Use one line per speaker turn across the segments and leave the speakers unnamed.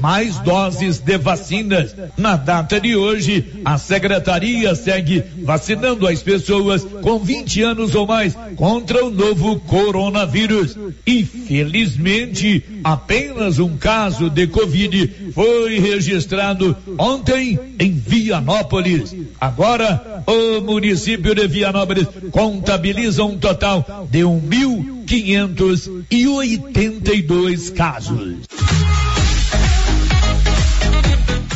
mais doses de vacinas. Na data de hoje, a secretaria segue vacinando as pessoas com 20 anos ou mais contra o novo coronavírus. E felizmente, apenas um caso de Covid foi registrado ontem em Vianópolis. Agora, o município de Vianópolis contabiliza um total de 1.582 casos.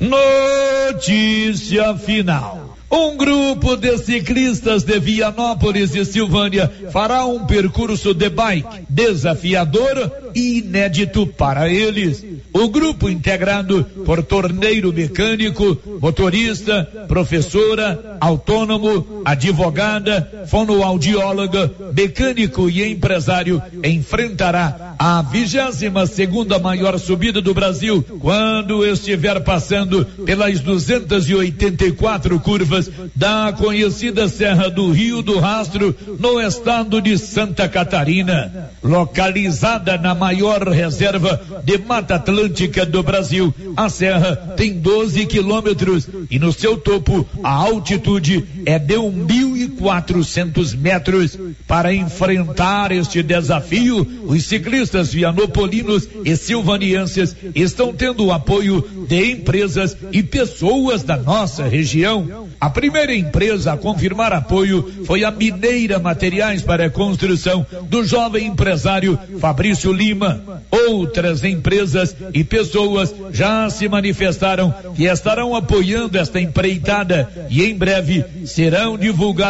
Notícia final. Um grupo de ciclistas de Vianópolis e Silvânia fará um percurso de bike desafiador e inédito para eles. O grupo integrado por torneiro mecânico, motorista, professora, autônomo, advogada, fonoaudióloga, mecânico e empresário enfrentará a vigésima segunda maior subida do Brasil quando estiver passando pelas 284 curvas da conhecida Serra do Rio do Rastro no estado de Santa Catarina, localizada na maior reserva de Mata Atlântica do Brasil. A serra tem 12 quilômetros e no seu topo a altitude é de 1.400 metros. Para enfrentar este desafio, os ciclistas vianopolinos e silvanienses estão tendo o apoio de empresas e pessoas da nossa região. A primeira empresa a confirmar apoio foi a Mineira Materiais para a Construção do jovem empresário Fabrício Lima. Outras empresas e pessoas já se manifestaram que estarão apoiando esta empreitada e em breve serão divulgadas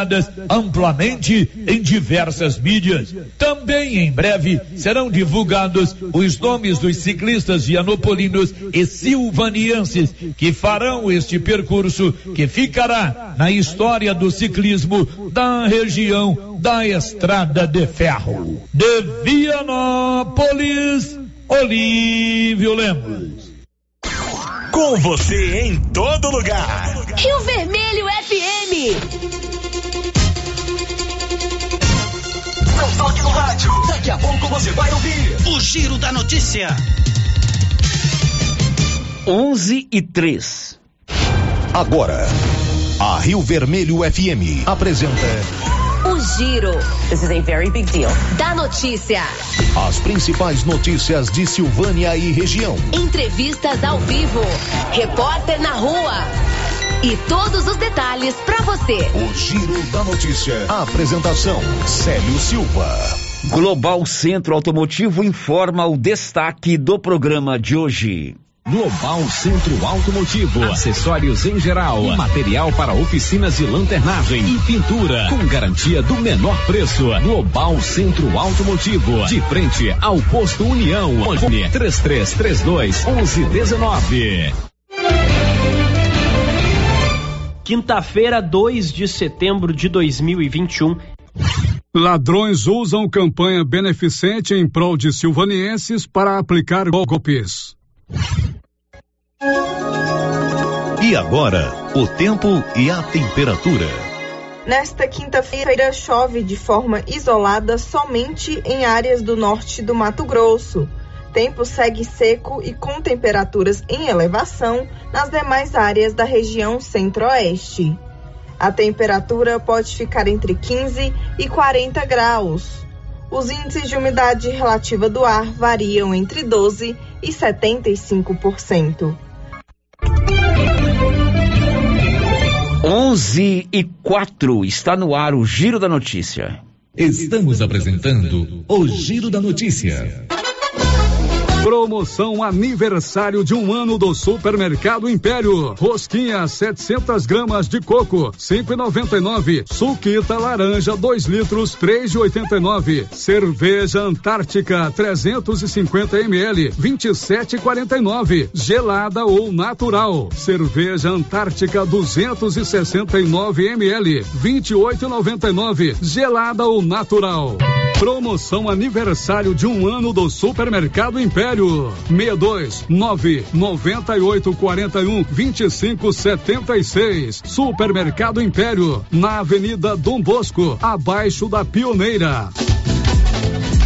amplamente em diversas mídias. Também em breve serão divulgados os nomes dos ciclistas vianopolinos e silvanienses que farão este percurso que ficará na história do ciclismo da região da Estrada de Ferro. De Vianópolis, Olívio Lemos.
Com você em todo lugar.
Rio Vermelho FM.
Não toque no rádio. Daqui a pouco você vai ouvir
o Giro da Notícia.
11 e 3.
Agora, a Rio Vermelho FM apresenta
o Giro.
This is a very big deal.
Da notícia.
As principais notícias de Silvânia e região.
Entrevistas ao vivo. Repórter na rua. E todos os detalhes para você.
O Giro da Notícia. A apresentação: Célio Silva.
Global Centro Automotivo informa o destaque do programa de hoje.
Global Centro Automotivo, acessórios em geral, material para oficinas de lanternagem e pintura, com garantia do menor preço. Global Centro Automotivo, de frente ao posto União. Fone 3332 1119.
Quinta-feira, 2 de setembro de 2021.
Ladrões usam campanha beneficente em prol de silvanienses para aplicar golpes.
E agora, o tempo e a temperatura.
Nesta quinta-feira, chove de forma isolada somente em áreas do norte do Mato Grosso. Tempo segue seco e com temperaturas em elevação nas demais áreas da região centro-oeste. A temperatura pode ficar entre 15 e 40 graus. Os índices de umidade relativa do ar variam entre 12 e 75%.
11 e 4 está no ar o Giro da Notícia.
Estamos apresentando o Giro da Notícia.
Promoção aniversário de um ano do Supermercado Império. Rosquinha 700 gramas de coco, 5,99. Suquita laranja 2 litros, 3,89. Cerveja Antártica 350 ml, 27,49. Gelada ou natural. Cerveja Antártica 269 ml, 28,99. Gelada ou natural. Promoção aniversário de um ano do Supermercado Império. 62 9 98 41 25 76. Supermercado Império, na Avenida Dom Bosco, abaixo da Pioneira.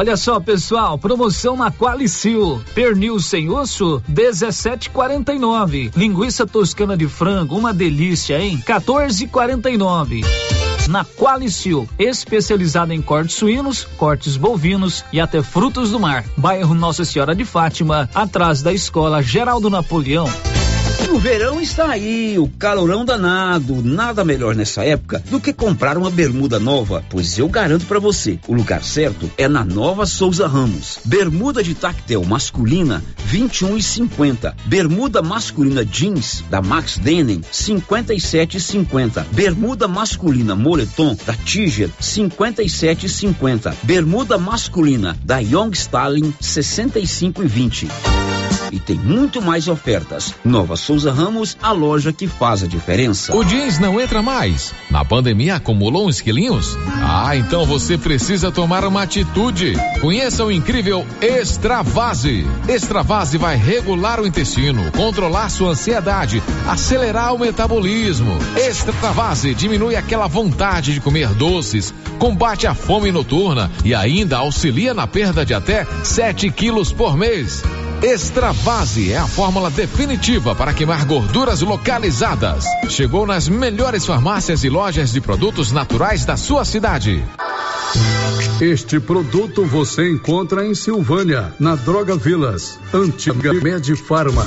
Olha só, pessoal, promoção na Qualicil. Pernil sem osso, 17,49. Linguiça toscana de frango, uma delícia, hein? 14,49 na Qualicil, especializada em cortes suínos, cortes bovinos e até frutos do mar. Bairro Nossa Senhora de Fátima, atrás da Escola Geraldo Napoleão.
O verão está aí, o calorão danado. Nada melhor nessa época do que comprar uma bermuda nova, pois eu garanto para você, o lugar certo é na Nova Souza Ramos. Bermuda de tactel masculina 21 e 50. Bermuda masculina jeans da Max Denim 57 e 50. Bermuda masculina moletom da Tiger 57 e 50. Bermuda masculina da Young Stalin 65 e 20 e tem muito mais ofertas. Nova Souza Ramos, a loja que faz a diferença.
O jeans não entra mais. Na pandemia acumulou uns quilinhos? Ah, então você precisa tomar uma atitude. Conheça o incrível Extravase. Extravase vai regular o intestino, controlar sua ansiedade, acelerar o metabolismo. Extravase diminui aquela vontade de comer doces, combate a fome noturna e ainda auxilia na perda de até 7 quilos por mês. Extravase é a fórmula definitiva para queimar gorduras localizadas. Chegou nas melhores farmácias e lojas de produtos naturais da sua cidade.
Este produto você encontra em Silvânia, na Droga Vilas, antiga Medifarma.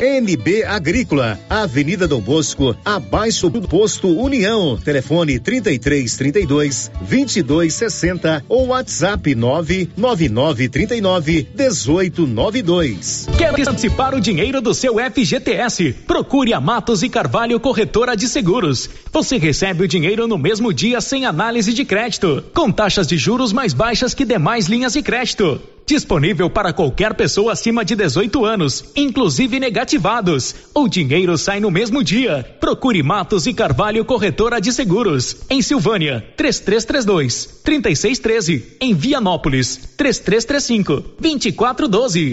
NB Agrícola, Avenida Dom Bosco, abaixo do posto União. Telefone 33 32 22 60 ou WhatsApp 999 39 18 92.
Quer antecipar o dinheiro do seu FGTS? Procure a Matos e Carvalho Corretora de Seguros. Você recebe o dinheiro no mesmo dia sem análise de crédito, com taxas de juros mais baixas que demais linhas de crédito. Disponível para qualquer pessoa acima de 18 anos, inclusive negativados. O dinheiro sai no mesmo dia. Procure Matos e Carvalho Corretora de Seguros. Em Silvânia, 3332 3613. Em Vianópolis, 3335 2412.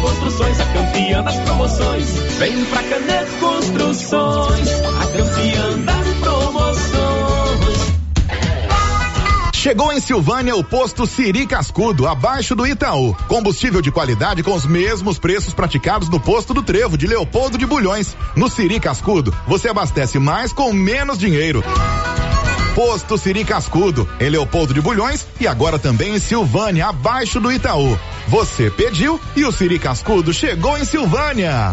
Construções, a campeã das promoções. Vem pra Canedo Construções, a campeã das promoções.
Chegou em Silvânia o posto Siri Cascudo, abaixo do Itaú. Combustível de qualidade com os mesmos preços praticados no posto do Trevo de Leopoldo de Bulhões. No Siri Cascudo, você abastece mais com menos dinheiro. Posto Siri Cascudo, em Leopoldo de Bulhões e agora também em Silvânia, abaixo do Itaú. Você pediu e o Siri Cascudo chegou em Silvânia.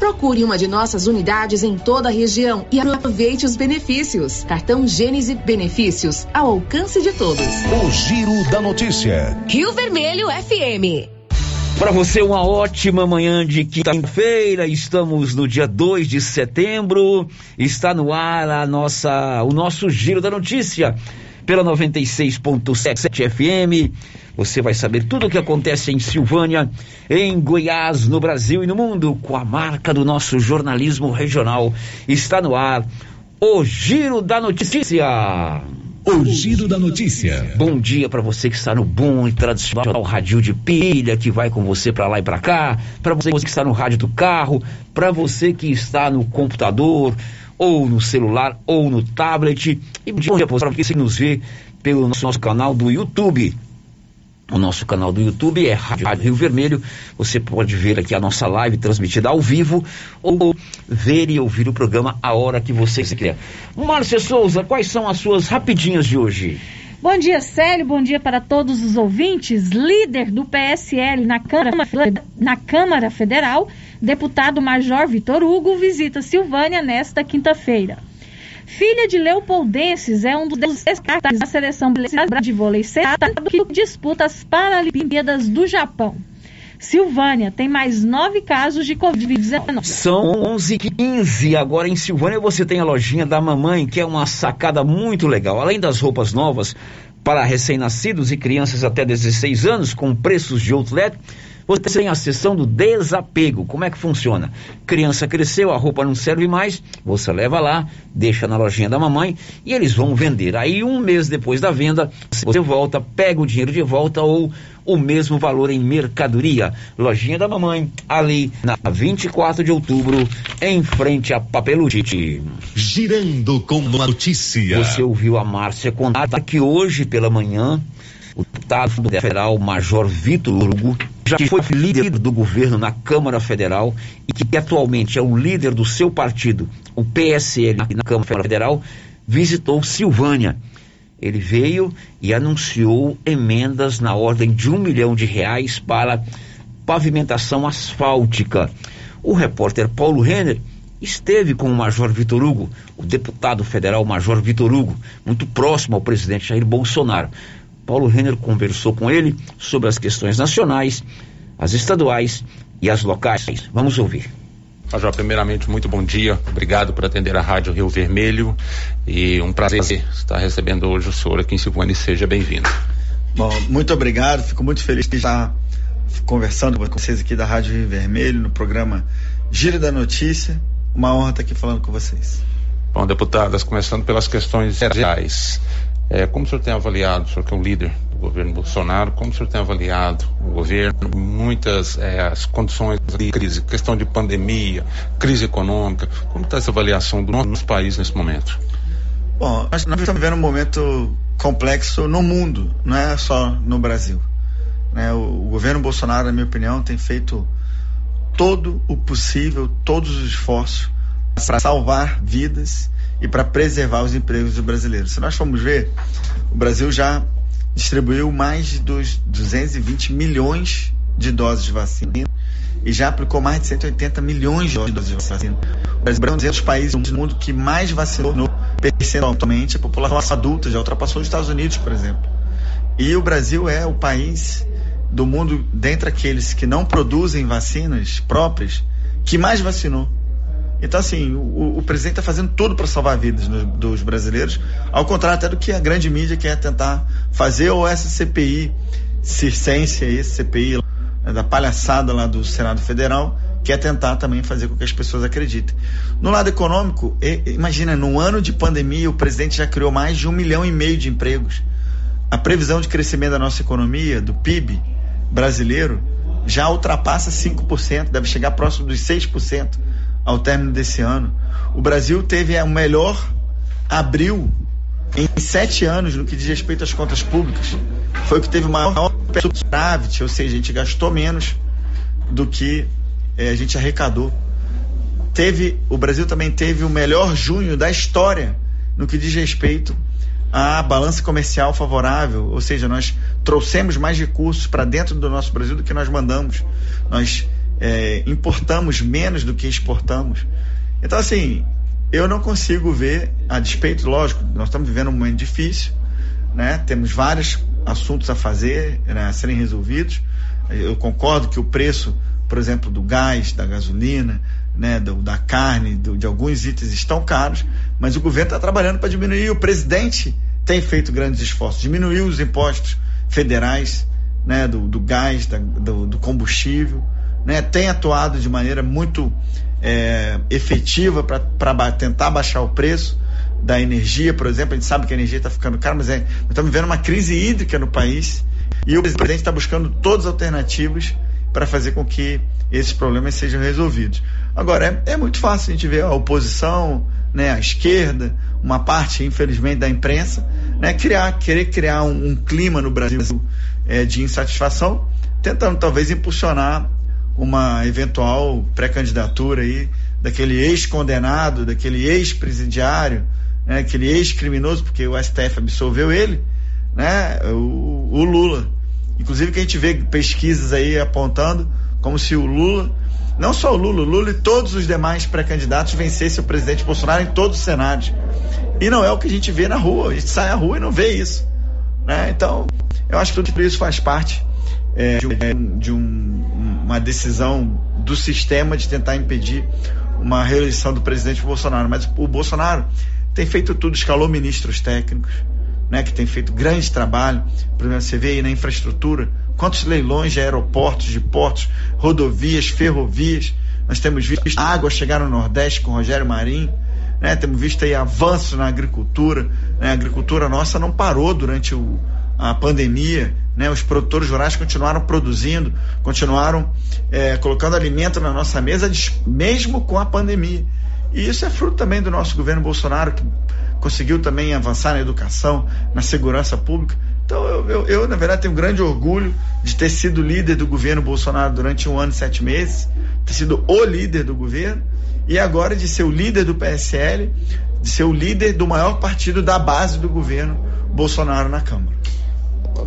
Procure uma de nossas unidades em toda a região e aproveite os benefícios. Cartão Gênese Benefícios, ao alcance de todos.
O Giro da Notícia.
Rio Vermelho FM.
Para você, uma ótima manhã de quinta-feira. Estamos no dia 2 de setembro. Está no ar a nossa, o nosso Giro da Notícia pela 96.7 FM. Você vai saber tudo o que acontece em Silvânia, em Goiás, no Brasil e no mundo, com a marca do nosso jornalismo regional. Está no ar o Giro da Notícia.
O Giro da Notícia.
Bom dia para você que está no bom e tradicional rádio de pilha, que vai com você para lá e para cá, para você que está no rádio do carro, para você que está no computador, ou no celular, ou no tablet. E bom dia para você que nos vê pelo nosso canal do YouTube. O nosso canal do YouTube é Rádio Rio Vermelho. Você pode ver aqui a nossa live transmitida ao vivo ou ver e ouvir o programa a hora que você quiser. Márcia Souza, quais são as suas rapidinhas de hoje?
Bom dia, Célio. Bom dia para todos os ouvintes. Líder do PSL na Câmara, na Câmara Federal, deputado Major Vitor Hugo, visita Silvânia nesta quinta-feira. Filha de Leopoldenses, é um dos destaques da seleção brasileira de vôlei sentado que disputa as Paralimpíadas do Japão. Silvânia tem mais nove casos de Covid-19.
São 11 h 15 Agora em Silvânia você tem a lojinha da mamãe, que é uma sacada muito legal. Além das roupas novas para recém-nascidos e crianças até 16 anos, com preços de outlet você tem a sessão do desapego. Como é que funciona? Criança cresceu, a roupa não serve mais, você leva lá, deixa na lojinha da mamãe e eles vão vender. Aí um mês depois da venda, você volta, pega o dinheiro de volta ou o mesmo valor em mercadoria. Lojinha da mamãe, ali na 24 de outubro, em frente a Papelute.
Girando com uma notícia.
Você ouviu a Márcia contar que hoje pela manhã o deputado federal Major Vitor Hugo já foi líder do governo na Câmara Federal e que atualmente é o líder do seu partido, o PSL, na Câmara Federal, visitou Silvânia. Ele veio e anunciou emendas na ordem de um milhão de reais para pavimentação asfáltica. O repórter Paulo Renner esteve com o Major Vitor Hugo, o deputado federal Major Vitor Hugo, muito próximo ao presidente Jair Bolsonaro. Paulo Renner conversou com ele sobre as questões nacionais, as estaduais e as locais. Vamos ouvir.
Major, primeiramente, muito bom dia. Obrigado por atender a Rádio Rio Vermelho e um prazer estar recebendo hoje o senhor aqui em Silvânia. Seja bem-vindo.
Bom, muito obrigado. Fico muito feliz de estar conversando com vocês aqui da Rádio Rio Vermelho no programa Giro da Notícia. Uma honra estar aqui falando com vocês.
Bom, deputadas, começando pelas questões gerais. É, como o senhor tem avaliado, o senhor que é o líder do governo Bolsonaro, como o senhor tem avaliado o governo, muitas é, as condições de crise, questão de pandemia, crise econômica, como está essa avaliação do nosso país nesse momento?
Bom, nós, estamos vivendo um momento complexo no mundo, não é só no Brasil. Né? O, o governo Bolsonaro, na minha opinião, tem feito todo o possível, todos os esforços para salvar vidas e para preservar os empregos dos brasileiros. Se nós formos ver, o Brasil já distribuiu mais de 220 milhões de doses de vacina e já aplicou mais de 180 milhões de doses de vacina. O Brasil é um dos países do mundo que mais vacinou percentualmente a população adulta, já ultrapassou os Estados Unidos, por exemplo. E o Brasil é o país do mundo, dentre aqueles que não produzem vacinas próprias, que mais vacinou. Então, assim, o, o presidente está fazendo tudo para salvar vidas no, dos brasileiros, ao contrário até do que a grande mídia quer tentar fazer, ou essa CPI circense, esse CPI da palhaçada lá do Senado Federal, quer tentar também fazer com que as pessoas acreditem. No lado econômico, imagina, no ano de pandemia, o presidente já criou mais de um milhão e meio de empregos. A previsão de crescimento da nossa economia, do PIB brasileiro, já ultrapassa 5%, deve chegar próximo dos 6% ao término desse ano. O Brasil teve o melhor abril em sete anos no que diz respeito às contas públicas. Foi o que teve o maior superávit, ou seja, a gente gastou menos do que eh, a gente arrecadou. Teve, o Brasil também teve o melhor junho da história no que diz respeito à balança comercial favorável, ou seja, nós trouxemos mais recursos para dentro do nosso Brasil do que nós mandamos. Nós é, importamos menos do que exportamos. Então, assim, eu não consigo ver, a despeito, lógico, nós estamos vivendo um momento difícil, né? temos vários assuntos a fazer, né, a serem resolvidos. Eu concordo que o preço, por exemplo, do gás, da gasolina, né, do, da carne, do, de alguns itens estão caros, mas o governo está trabalhando para diminuir. O presidente tem feito grandes esforços, diminuiu os impostos federais, né, do, do gás, da, do, do combustível né, tem atuado de maneira muito é, efetiva para tentar baixar o preço da energia, por exemplo. A gente sabe que a energia está ficando cara, mas é, estamos vivendo uma crise hídrica no país e o presidente está buscando todas as alternativas para fazer com que esses problemas sejam resolvidos. Agora, é, é, muito fácil a gente ver a oposição, né, a esquerda, uma parte, infelizmente, da imprensa, né, criar, querer criar um, um clima no Brasil é, de insatisfação, tentando talvez impulsionar uma eventual pré-candidatura aí daquele ex-condenado, daquele ex-presidiário, né, aquele ex-criminoso, porque o STF absolveu ele, né, o, o, Lula. Inclusive que a gente vê pesquisas aí apontando como se o Lula, não só o Lula, o Lula e todos os demais pré-candidatos vencessem o presidente Bolsonaro em todos os cenários. E não é o que a gente vê na rua, a gente sai à rua e não vê isso. Né? Então, eu acho que tudo isso faz parte é, de, um, de um uma decisão do sistema de tentar impedir uma reeleição do presidente Bolsonaro. Mas o Bolsonaro tem feito tudo, escalou ministros técnicos, né, que tem feito grande trabalho. Exemplo, você vê aí na infraestrutura, quantos leilões de aeroportos, de portos, rodovias, ferrovias. Nós temos visto água chegar no Nordeste com Rogério Marinho. Né, temos visto aí avanços na agricultura. Né, a agricultura nossa não parou durante o, a pandemia. Né, os produtores rurais continuaram produzindo, continuaram é, colocando alimento na nossa mesa, mesmo com a pandemia. E isso é fruto também do nosso governo Bolsonaro, que conseguiu também avançar na educação, na segurança pública. Então, eu, eu, eu, na verdade, tenho grande orgulho de ter sido líder do governo Bolsonaro durante um ano e sete meses, ter sido o líder do governo, e agora de ser o líder do PSL, de ser o líder do maior partido da base do governo Bolsonaro na Câmara.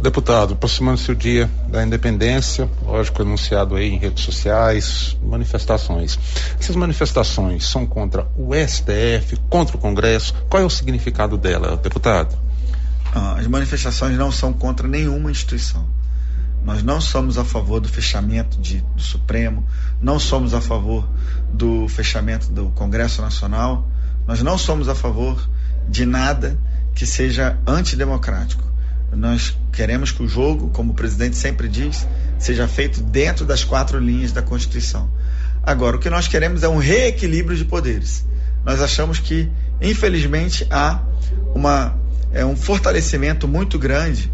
Deputado, aproximando-se o dia da independência, lógico, anunciado aí em redes sociais, manifestações. Essas manifestações são contra o STF, contra o Congresso. Qual é o significado dela, deputado?
Ah, as manifestações não são contra nenhuma instituição. Nós não somos a favor do fechamento de, do Supremo, não somos a favor do fechamento do Congresso Nacional, nós não somos a favor de nada que seja antidemocrático. Nós queremos que o jogo, como o presidente sempre diz, seja feito dentro das quatro linhas da Constituição. Agora, o que nós queremos é um reequilíbrio de poderes. Nós achamos que, infelizmente, há uma, é, um fortalecimento muito grande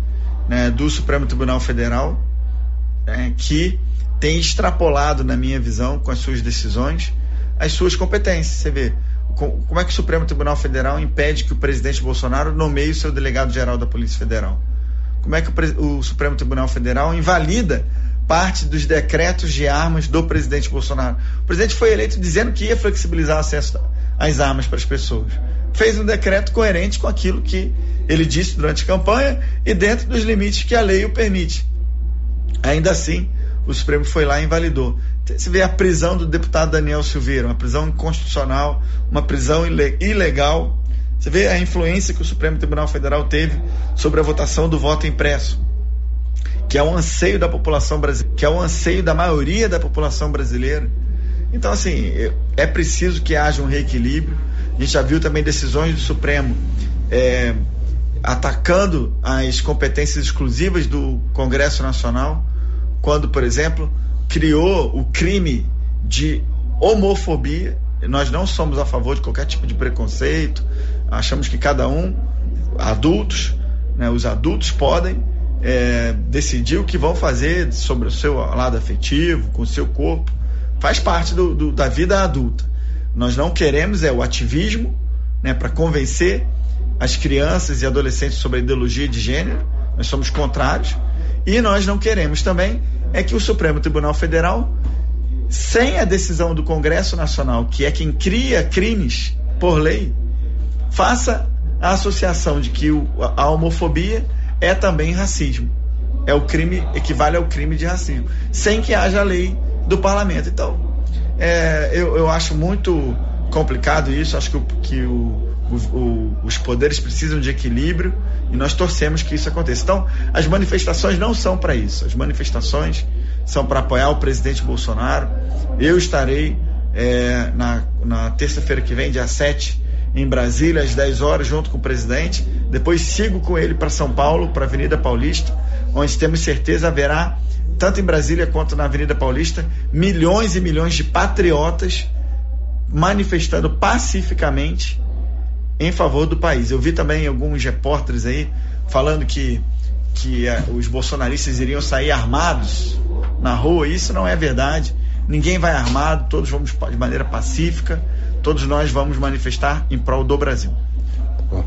né, do Supremo Tribunal Federal, né, que tem extrapolado, na minha visão, com as suas decisões, as suas competências. Você vê, como é que o Supremo Tribunal Federal impede que o presidente Bolsonaro nomeie o seu delegado-geral da Polícia Federal? Como é que o, o, Supremo Tribunal Federal invalida parte dos decretos de armas do presidente Bolsonaro? O presidente foi eleito dizendo que ia flexibilizar acesso às armas para as pessoas. Fez um decreto coerente com aquilo que ele disse durante a campanha e dentro dos limites que a lei o permite. Ainda assim, o Supremo foi lá e invalidou. Você vê a prisão do deputado Daniel Silveira, uma prisão inconstitucional, uma prisão ilegal. Você vê a influência que o Supremo Tribunal Federal teve sobre a votação do voto impresso, que é o anseio da população brasileira, que é o anseio da maioria da população brasileira. Então, assim, é preciso que haja um reequilíbrio. A gente já viu também decisões do Supremo é, atacando as competências exclusivas do Congresso Nacional, quando, por exemplo, criou o crime de homofobia. Nós não somos a favor de qualquer tipo de preconceito. Achamos que cada um, adultos, né, os adultos podem é, decidir o que vão fazer sobre o seu lado afetivo, com o seu corpo. Faz parte do, do, da vida adulta. Nós não queremos é o ativismo né, para convencer as crianças e adolescentes sobre a ideologia de gênero. Nós somos contrários. E nós não queremos também é que o Supremo Tribunal Federal, sem a decisão do Congresso Nacional, que é quem cria crimes por lei, faça a associação de que a homofobia é também racismo. É o crime, equivale ao crime de racismo, sem que haja lei do parlamento. Então, é, eu, eu acho muito complicado isso, acho que, que o, o, os poderes precisam de equilíbrio e nós torcemos que isso aconteça. Então, as manifestações não são para isso. As manifestações são para apoiar o presidente Bolsonaro. Eu estarei é, na, na terça-feira que vem, dia 7, em Brasília, às 10 horas, junto com o presidente. Depois sigo com ele para São Paulo, para a Avenida Paulista, onde temos certeza haverá, tanto em Brasília quanto na Avenida Paulista, milhões e milhões de patriotas manifestando pacificamente em favor do país. Eu vi também alguns repórteres aí falando que, que uh, os bolsonaristas iriam sair armados na rua. Isso não é verdade. Ninguém vai armado, todos vamos de maneira pacífica, todos nós vamos manifestar em prol do Brasil.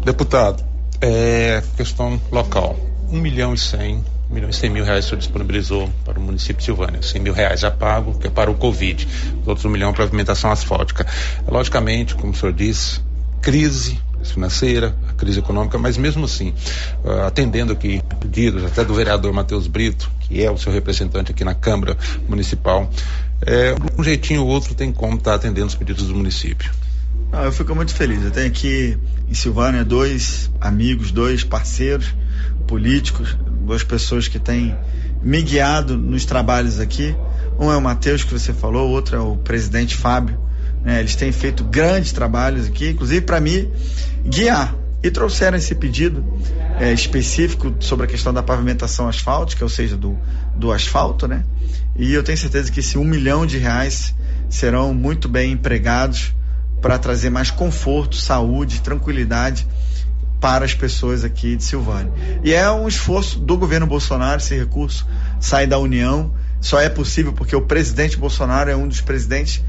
Deputado, é questão local. Um milhão e cem, um milhão e cem mil reais o senhor disponibilizou para o município de Silvânia. Cem mil reais já pago, que é para o Covid. Os outros um milhão para a pavimentação asfáltica. Logicamente, como o senhor disse, crise financeira, a crise econômica, mas mesmo assim, uh, atendendo aqui pedidos até do vereador Matheus Brito, que é o seu representante aqui na Câmara Municipal, é, um jeitinho ou outro tem como estar tá atendendo os pedidos do município.
Ah, eu fico muito feliz. Eu tenho aqui em Silvânia dois amigos, dois parceiros políticos, duas pessoas que têm me guiado nos trabalhos aqui. Um é o Matheus, que você falou, outro é o presidente Fábio. Né? Eles têm feito grandes trabalhos aqui, inclusive para me guiar. E trouxeram esse pedido é, específico sobre a questão da pavimentação asfáltica, ou seja, do, do asfalto, né? E eu tenho certeza que esse um milhão de reais serão muito bem empregados para trazer mais conforto, saúde, tranquilidade para as pessoas aqui de Silvânia. E é um esforço do governo Bolsonaro, esse recurso sai da União, só é possível porque o presidente Bolsonaro é um dos presidentes,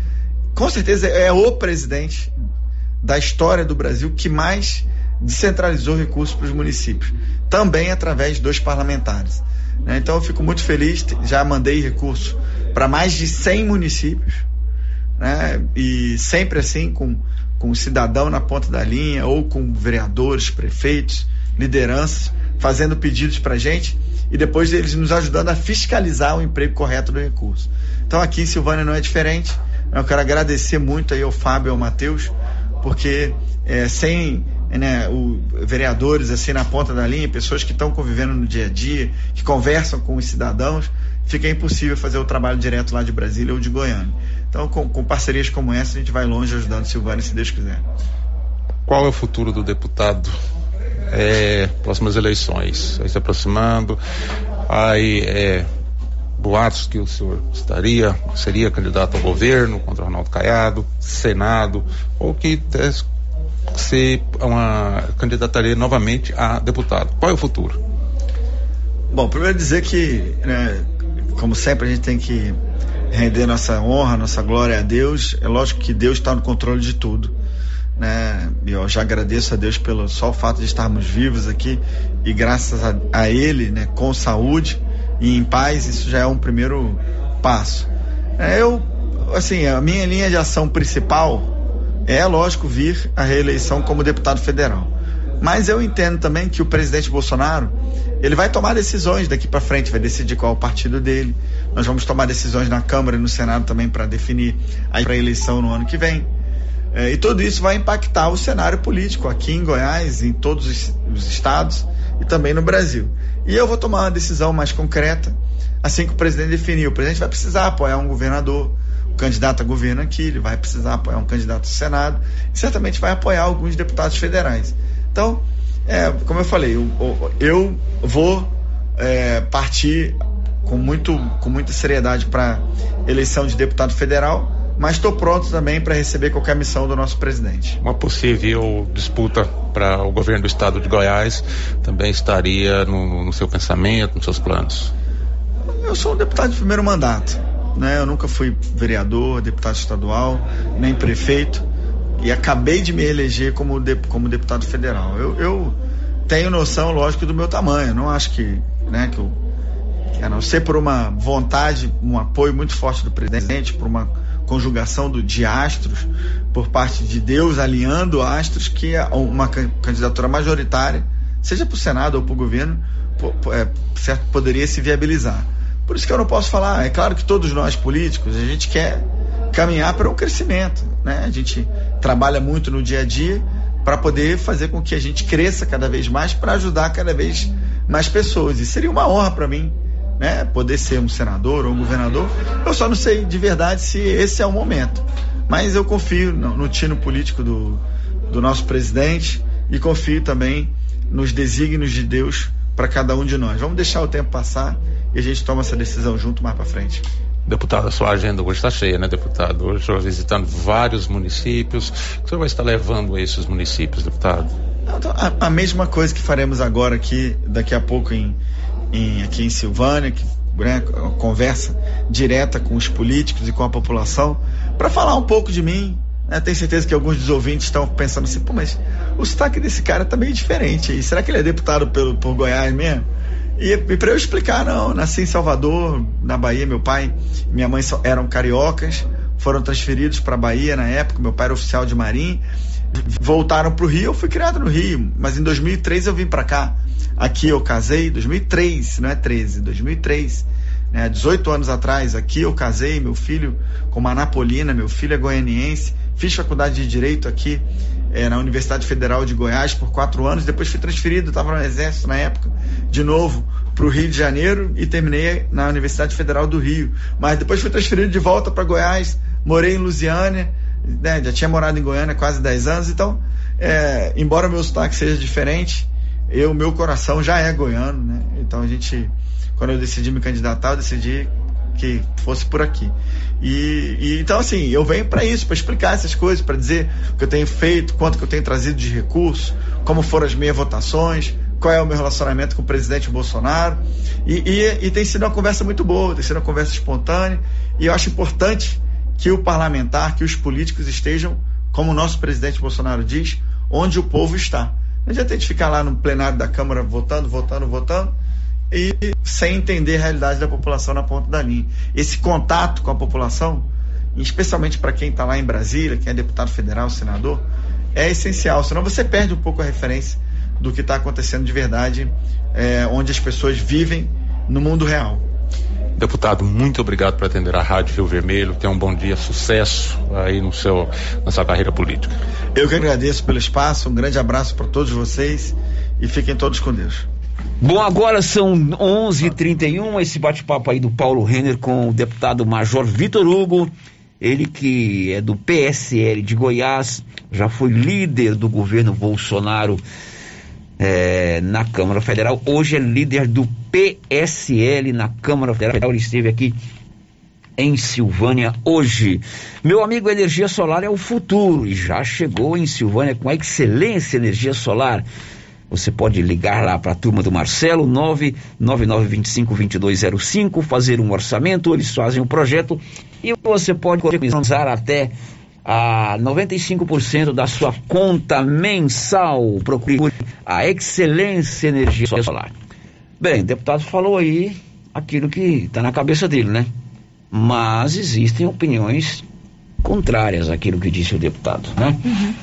com certeza é o presidente da história do Brasil que mais descentralizou recursos para os municípios, também através dos parlamentares. Né? Então eu fico muito feliz, já mandei recursos para mais de 100 municípios, né? e sempre assim com com o cidadão na ponta da linha ou com vereadores, prefeitos, lideranças fazendo pedidos para a gente e depois eles nos ajudando a fiscalizar o emprego correto do recurso. Então aqui em Silvânia não é diferente. Eu quero agradecer muito aí ao Fábio e ao Matheus, porque é, sem né, o, vereadores assim na ponta da linha, pessoas que estão convivendo no dia a dia, que conversam com os cidadãos, fica impossível fazer o trabalho direto lá de Brasília ou de Goiânia. Então, com, com parcerias como essa, a gente vai longe ajudando Silvânia, se Deus quiser.
Qual é o futuro do deputado? É, próximas eleições, aí se aproximando, aí é, boatos que o senhor estaria, seria candidato ao governo contra Ronaldo Caiado, Senado, ou que se uma candidataria novamente a deputado. Qual é o futuro?
Bom, primeiro dizer que, né, como sempre, a gente tem que render nossa honra, nossa glória a Deus. É lógico que Deus está no controle de tudo. Né? E eu já agradeço a Deus pelo só o fato de estarmos vivos aqui e graças a, a Ele, né, com saúde e em paz, isso já é um primeiro passo. É, eu, assim, a minha linha de ação principal é, lógico, vir a reeleição como deputado federal. Mas eu entendo também que o presidente Bolsonaro ele vai tomar decisões daqui para frente, vai decidir qual é o partido dele. Nós vamos tomar decisões na Câmara e no Senado também para definir a eleição no ano que vem. É, e tudo isso vai impactar o cenário político aqui em Goiás, em todos os, os estados e também no Brasil. E eu vou tomar uma decisão mais concreta assim que o presidente definir. O presidente vai precisar apoiar um governador, o candidato a governo aqui, ele vai precisar apoiar um candidato ao Senado e certamente vai apoiar alguns deputados federais. Então, é, como eu falei, eu, eu vou é, partir com, muito, com muita seriedade para eleição de deputado federal, mas estou pronto também para receber qualquer missão do nosso presidente.
Uma possível disputa para o governo do estado de Goiás também estaria no, no seu pensamento, nos seus planos?
Eu sou um deputado de primeiro mandato. Né? Eu nunca fui vereador, deputado estadual, nem prefeito e acabei de me eleger como, de, como deputado federal. Eu, eu, tenho noção, lógico, do meu tamanho. Não acho que, né, que eu, a não ser por uma vontade, um apoio muito forte do presidente, por uma conjugação do, de astros, por parte de Deus alinhando astros, que uma candidatura majoritária, seja para o Senado ou para o governo, é, certo, poderia se viabilizar. Por isso que eu não posso falar. É claro que todos nós políticos, a gente quer caminhar para um crescimento. Né? A gente trabalha muito no dia a dia para poder fazer com que a gente cresça cada vez mais para ajudar cada vez mais pessoas. E seria uma honra para mim né, poder ser um senador ou um governador. Eu só não sei de verdade se esse é o momento. Mas eu confio no, no tino político do, do nosso presidente e confio também nos desígnios de Deus para cada um de nós. Vamos deixar o tempo passar e a gente toma essa decisão junto mais para frente.
Deputado, a sua agenda hoje está cheia, né, deputado? Hoje o senhor visitando vários municípios. O que o senhor vai estar levando a esses municípios, deputado?
Então, a, a, mesma coisa que faremos agora aqui, daqui a pouco em, em aqui em Silvânia, que né, conversa direta com os políticos e com a população, para falar um pouco de mim. Né? Tenho certeza que alguns dos ouvintes estão pensando assim, pô, mas o sotaque desse cara tá meio diferente. Será que ele é deputado pelo, por Goiás mesmo? E, e para eu explicar, não, nasci em Salvador, na Bahia, meu pai e minha mãe eram cariocas, foram transferidos para Bahia na época, meu pai era oficial de marinha, voltaram para o Rio, eu fui criado no Rio, mas em 2003 eu vim para cá. Aqui eu casei, 2003, não é 13, 2003, né, 18 anos atrás, aqui eu casei, meu filho com uma Napolina, meu filho é goianiense, fiz faculdade de Direito aqui é, na Universidade Federal de Goiás por quatro anos, depois fui transferido, estava no Exército na época, de novo para o Rio de Janeiro e terminei na Universidade Federal do Rio. Mas depois fui transferido de volta para Goiás, morei em Lusiânia, né, já tinha morado em Goiânia quase 10 anos, então, é, embora meu sotaque seja diferente, eu, meu coração já é goiano, né? Então a gente, quando eu decidi me candidatar, eu decidi que fosse por aqui. E, e então assim, eu venho para isso, para explicar essas coisas, para dizer o que eu tenho feito, quanto que eu tenho trazido de recursos, como foram as minhas votações, qual é o meu relacionamento com o presidente Bolsonaro. E, e, e, tem sido uma conversa muito boa, tem sido uma conversa espontânea. E eu acho importante que o parlamentar, que os políticos estejam, como o nosso presidente Bolsonaro diz, onde o povo está. Não adianta a gente ficar lá no plenário da Câmara votando, votando, votando, e sem entender a realidade da população na ponta da linha. Esse contato com a população, especialmente para quem está lá em Brasília, quem é deputado federal, senador, é essencial, senão você perde um pouco a referência do que está acontecendo de verdade, é, onde as pessoas vivem no mundo real.
Deputado, muito obrigado por atender a Rádio Rio Vermelho. Tenha um bom dia, sucesso aí no seu, na sua carreira política.
Eu que agradeço pelo espaço, um grande abraço para todos vocês e fiquem todos com Deus.
Bom, agora são 11:31 esse bate-papo aí do Paulo Renner com o deputado Major Vitor Hugo, ele que é do PSL de Goiás, já foi líder do governo Bolsonaro é, na Câmara Federal, hoje é líder do PSL na Câmara Federal, ele esteve aqui em Silvânia hoje. Meu amigo, energia solar é o futuro e já chegou em Silvânia com a excelência energia solar. Você pode ligar lá para a turma do Marcelo, 99925-2205, fazer um orçamento, eles fazem o um projeto e você pode economizar até a 95% da sua conta mensal. Procure a excelência energia solar. Bem, o deputado falou aí aquilo que está na cabeça dele, né? Mas existem opiniões contrárias àquilo que disse o deputado, né? Uhum.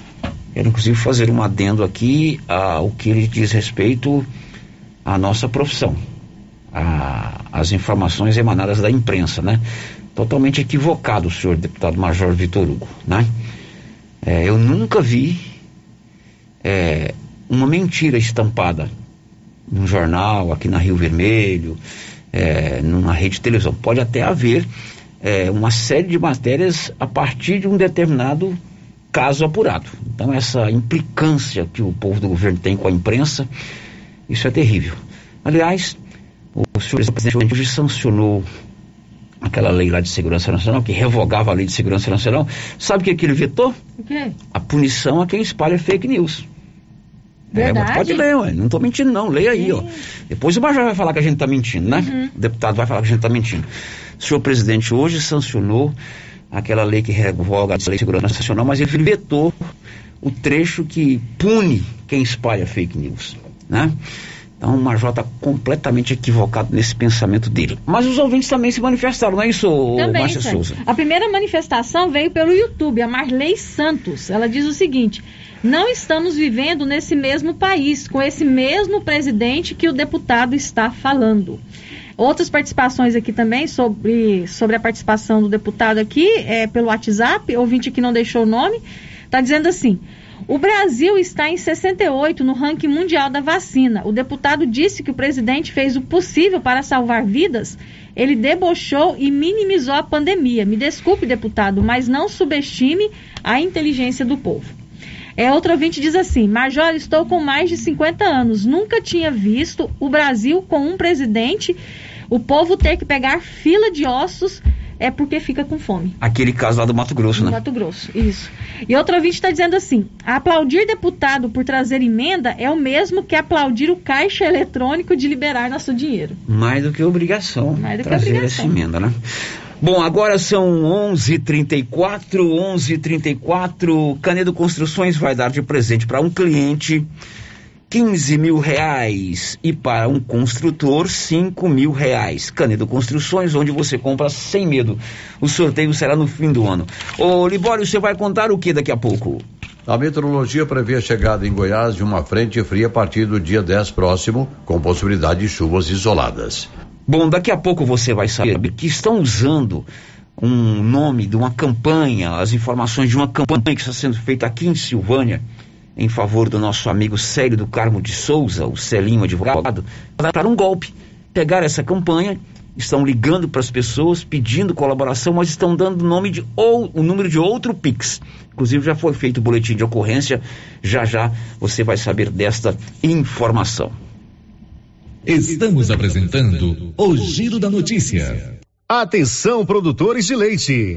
Quero inclusive fazer um adendo aqui ao que ele diz respeito à nossa profissão, às informações emanadas da imprensa, né? Totalmente equivocado o senhor deputado Major Vitor Hugo, né? É, eu nunca vi é, uma mentira estampada num jornal, aqui na Rio Vermelho, é, numa rede de televisão. Pode até haver é, uma série de matérias a partir de um determinado caso apurado. Então, essa implicância que o povo do governo tem com a imprensa, isso é terrível. Aliás, o senhor presidente hoje sancionou aquela lei lá de segurança nacional, que revogava a lei de segurança nacional. Sabe o que, ele vetou?
O quê?
A punição a quem espalha fake news.
Verdade.
É, pode ler, ué. não estou mentindo não, leia aí, Sim. ó. Depois o Major vai falar que a gente está mentindo, né? Uhum. O deputado vai falar que a gente está mentindo. O senhor presidente hoje sancionou aquela lei que revoga a lei de segurança nacional, mas ele vetou o trecho que pune quem espalha fake news, né? Então o Major está completamente equivocado nesse pensamento dele. Mas os ouvintes também se manifestaram, não é isso, também, Márcia Souza?
A primeira manifestação veio pelo YouTube, a Marley Santos. Ela diz o seguinte: não estamos vivendo nesse mesmo país, com esse mesmo presidente que o deputado está falando. Outras participações aqui também sobre, sobre a participação do deputado aqui, é, pelo WhatsApp, ouvinte que não deixou o nome, está dizendo assim. O Brasil está em 68 no ranking mundial da vacina. O deputado disse que o presidente fez o possível para salvar vidas. Ele debochou e minimizou a pandemia. Me desculpe, deputado, mas não subestime a inteligência do povo. É, outro ouvinte diz assim: Major, estou com mais de 50 anos. Nunca tinha visto o Brasil com um presidente o povo ter que pegar fila de ossos é porque fica com fome.
Aquele caso lá do Mato Grosso, né?
Mato Grosso, isso. E outro ouvinte está dizendo assim: aplaudir deputado por trazer emenda é o mesmo que aplaudir o caixa eletrônico de liberar nosso dinheiro.
Mais do que obrigação. Mais do trazer que obrigação. essa emenda, né? Bom, agora são 11:34, 11:34. Canedo Construções vai dar de presente para um cliente 15 mil reais e para um construtor 5 mil reais. Canedo Construções, onde você compra sem medo. O sorteio será no fim do ano. Ô Libório, você vai contar o que daqui a pouco?
A meteorologia prevê a chegada em Goiás de uma frente fria a partir do dia 10 próximo, com possibilidade de chuvas isoladas.
Bom, daqui a pouco você vai saber que estão usando um nome de uma campanha, as informações de uma campanha que está sendo feita aqui em Silvânia em favor do nosso amigo Célio do Carmo de Souza, o Celinho advogado, para um golpe. pegaram essa campanha, estão ligando para as pessoas, pedindo colaboração, mas estão dando o nome de ou o número de outro Pix. Inclusive já foi feito o boletim de ocorrência. Já já você vai saber desta informação.
Estamos apresentando o Giro da Notícia.
Atenção, produtores de leite.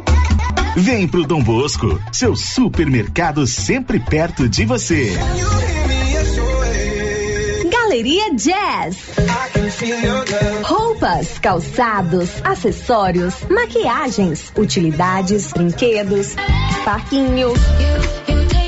Vem pro Dom Bosco, seu supermercado sempre perto de você.
Galeria Jazz. Roupas, calçados, acessórios, maquiagens, utilidades, brinquedos, parquinho.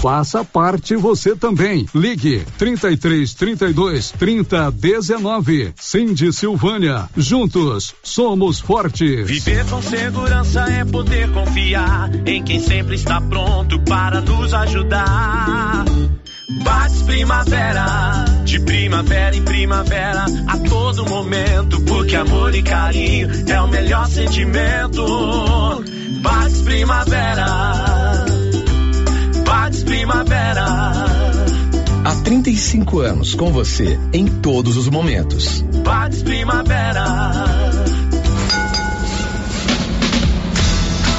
Faça parte você também. Ligue 33 32 30 19. Cindy Silvânia. Juntos somos fortes.
Viver com segurança é poder confiar em quem sempre está pronto para nos ajudar. Bates Primavera, de primavera em primavera, a todo momento, porque amor e carinho é o melhor sentimento. Bates Primavera, Primavera.
Há 35 anos com você em todos os momentos.
Bates Primavera.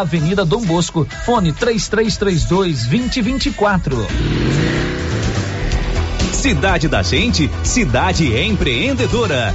Avenida Dom Bosco, fone 3332 2024.
Cidade da Gente, cidade empreendedora.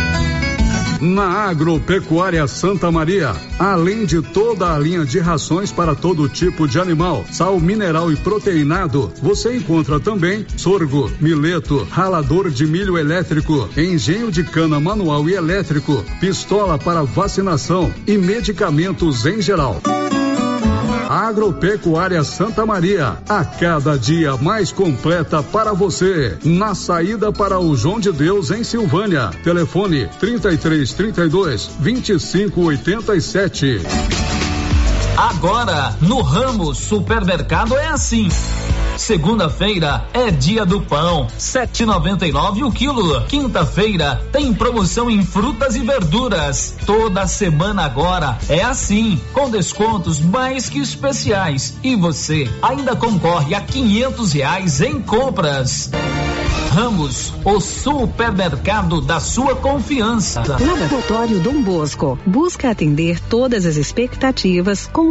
Na Agropecuária Santa Maria, além de toda a linha de rações para todo tipo de animal, sal mineral e proteinado, você encontra também sorgo, mileto, ralador de milho elétrico, engenho de cana manual e elétrico, pistola para vacinação e medicamentos em geral. Agropecuária Santa Maria, a cada dia mais completa para você. Na saída para o João de Deus em Silvânia. Telefone 33 32 25 87.
Agora, no ramo supermercado é assim. Segunda-feira é dia do pão, 7,99 o quilo. Quinta-feira tem promoção em frutas e verduras. Toda semana agora é assim, com descontos mais que especiais. E você ainda concorre a quinhentos reais em compras. Ramos, o supermercado da sua confiança.
Laboratório Dom Bosco busca atender todas as expectativas com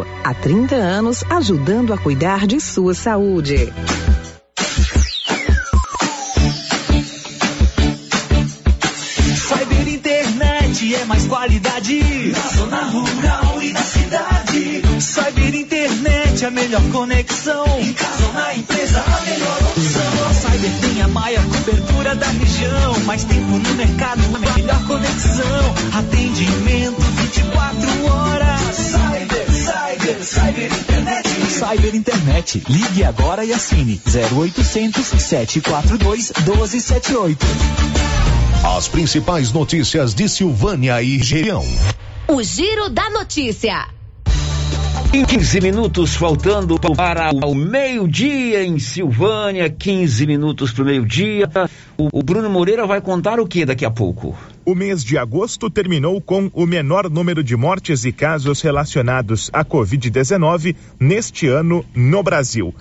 Há 30 anos ajudando a cuidar de sua saúde.
Cyber Internet
é mais qualidade. Na zona rural e na cidade. Cyber Internet, a melhor conexão. Em casa ou na empresa, a melhor opção. Cyber tem a maior cobertura da região. Mais tempo no mercado, a melhor conexão. Atendimento 24 horas. Cyber, Internet.
Ligue agora e assine 0800 742 1278.
As principais notícias de Silvânia e região.
O Giro da Notícia.
Em 15 minutos faltando para o meio-dia em Silvânia, 15 minutos para o meio-dia. O Bruno Moreira vai contar o que daqui a pouco?
O mês de agosto terminou com o menor número de mortes e casos relacionados à Covid-19 neste ano no Brasil.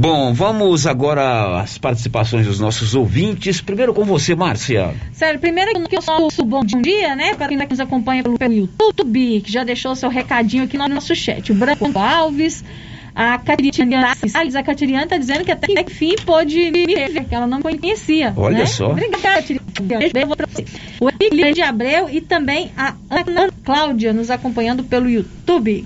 Bom, vamos agora às participações dos nossos ouvintes. Primeiro com você, Márcia.
Sério, primeiro que eu nosso bom dia, né? Para quem nos acompanha pelo, pelo YouTube, que já deixou seu recadinho aqui no nosso chat. O Branco Alves, a Catriana Salles, a Catriana está dizendo que até que fim pôde me ver, que ela não conhecia.
Olha
né?
só.
Obrigada, Catriana. Beijo pra você. O Emílio de Abreu e também a Ana Cláudia nos acompanhando pelo YouTube.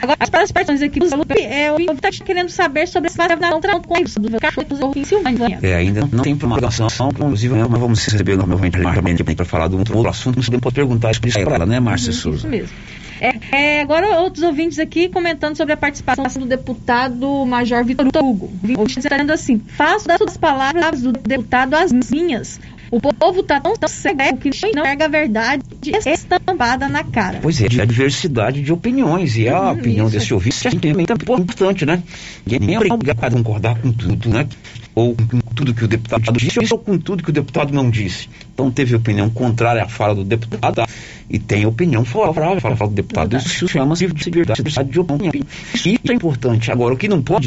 Agora, para as participações aqui do é, o está querendo saber sobre essa vacinação com isso, do cachorro em Silvânia.
É, ainda não tem informação, inclusive nós vamos receber novamente para falar de um outro assunto, não podemos perguntar isso para ela, né, Márcia Souza?
Isso mesmo. É, é, agora, outros ouvintes aqui comentando sobre a participação do deputado Major Vitor Hugo. Dizendo assim: faço das palavras do deputado as minhas. O povo está tão, tão cego que não enxerga a verdade estampada na cara.
Pois é, a diversidade de opiniões. E a
Uhum,
opinião
isso.
desse ouvinte é também importante, né? Ninguém é obrigado a concordar com tudo, né? Ou com tudo que o deputado disse, ou com tudo que o deputado não disse. Então teve opinião contrária à fala do deputado e tem opinião favorável à fala do deputado. Isso chama-se diversidade de opinião. Isso é importante. Agora, o que não pode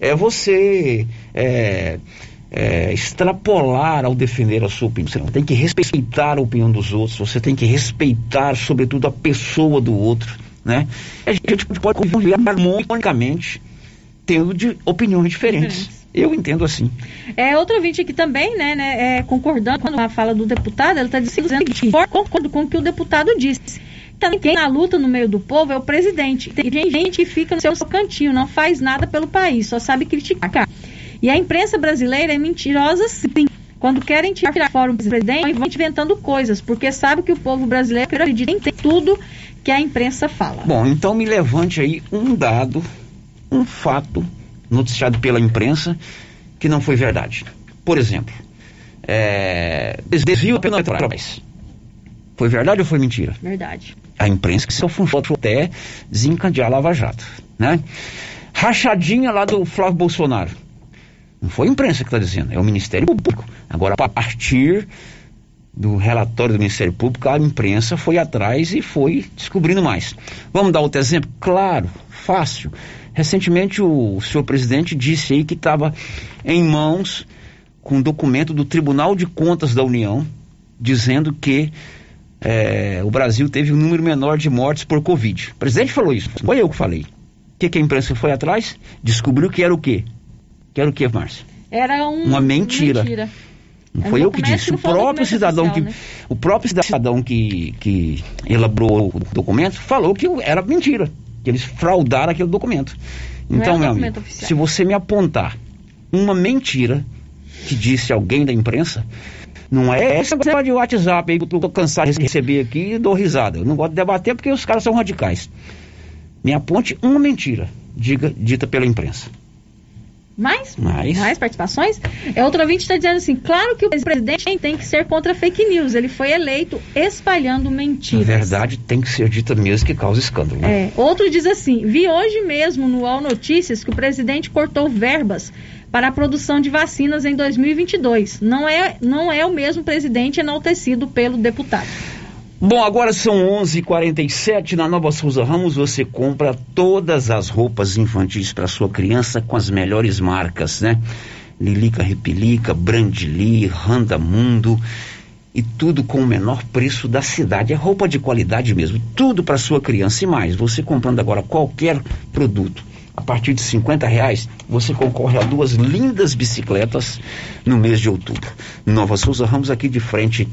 é você é, é, extrapolar ao defender a sua opinião. Você tem que respeitar a opinião dos outros, você tem que respeitar, sobretudo, a pessoa do outro. Né? A gente pode conviver harmonicamente tendo de opiniões diferentes. Eu entendo assim.
É, outro ouvinte aqui também, né, né é, concordando com a fala do deputado, ele está dizendo que concordo com o que o deputado disse. Também quem na luta no meio do povo é o presidente. Tem gente que fica no seu cantinho, não faz nada pelo país, só sabe criticar. E a imprensa brasileira é mentirosa sim. Quando querem tirar fora o presidente, vão inventando coisas, porque sabe que o povo brasileiro acredita em tudo que a imprensa fala.
Bom, então me levante aí um dado, um fato noticiado pela imprensa que não foi verdade. Por exemplo, é, desvio apenas Petrobras. Foi verdade ou foi mentira?
Verdade.
A imprensa que só funcionou até desencadear a Lava Jato, né? Rachadinha lá do Flávio Bolsonaro. Não foi a imprensa que está dizendo, é o Ministério Público. Agora, a partir do relatório do Ministério Público, a imprensa foi atrás e foi descobrindo mais. Vamos dar outro exemplo? Claro, fácil. Recentemente o senhor presidente disse aí que estava em mãos com um documento do Tribunal de Contas da União dizendo que é, o Brasil teve um número menor de mortes por Covid. O presidente falou isso, foi eu que falei. O que, que a imprensa foi atrás? Descobriu que era o quê? Que era o quê, Márcia?
Era um,
Uma mentira.
mentira.
Não foi eu que disse.
que
O próprio cidadão
oficial,
que
né?
o próprio cidadão que, que elaborou o documento falou que era mentira, que eles fraudaram aquele documento. Então, meu amigo,
oficial.
se você me apontar uma mentira que disse alguém da imprensa, não é essa coisa de WhatsApp aí que eu tô cansado de receber aqui e dou risada. Eu não gosto de debater porque os caras são radicais. Me aponte uma mentira diga, dita pela imprensa.
Mais?
Mais.
Mais participações? É, outro ouvinte está dizendo assim: claro que o presidente tem que ser contra fake news. Ele foi eleito espalhando
Na
mentiras.
verdade, tem que ser dita mesmo que causa escândalo. Né?
É, outro diz assim: vi hoje mesmo no UOL Notícias que o presidente cortou verbas para a produção de vacinas em 2022. Não é, não é o mesmo presidente enaltecido pelo deputado.
Bom, agora são 11:47 na Nova Souza Ramos. Você compra todas as roupas infantis para sua criança com as melhores marcas, né? Lilica Repelica, Brandli, Randamundo e tudo com o menor preço da cidade. É roupa de qualidade mesmo, tudo para sua criança e mais. Você comprando agora qualquer produto a partir de 50 reais, você concorre a duas lindas bicicletas no mês de outubro. Nova Souza Ramos aqui de frente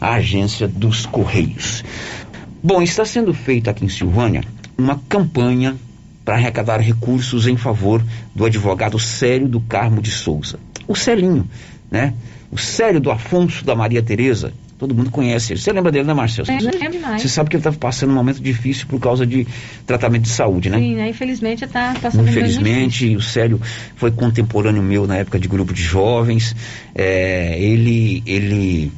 a agência dos Correios. Bom, está sendo feita aqui em Silvânia uma campanha para arrecadar recursos em favor do advogado Célio do Carmo de Souza. O Celinho, né? O Célio do Afonso da Maria Tereza, todo mundo conhece ele. Você lembra dele, né, Marcelo? Você sabe que ele estava passando um momento difícil por causa de tratamento de saúde, né?
Sim, né? infelizmente está passando
Infelizmente, o Célio foi contemporâneo meu na época de grupo de jovens. É, ele, ele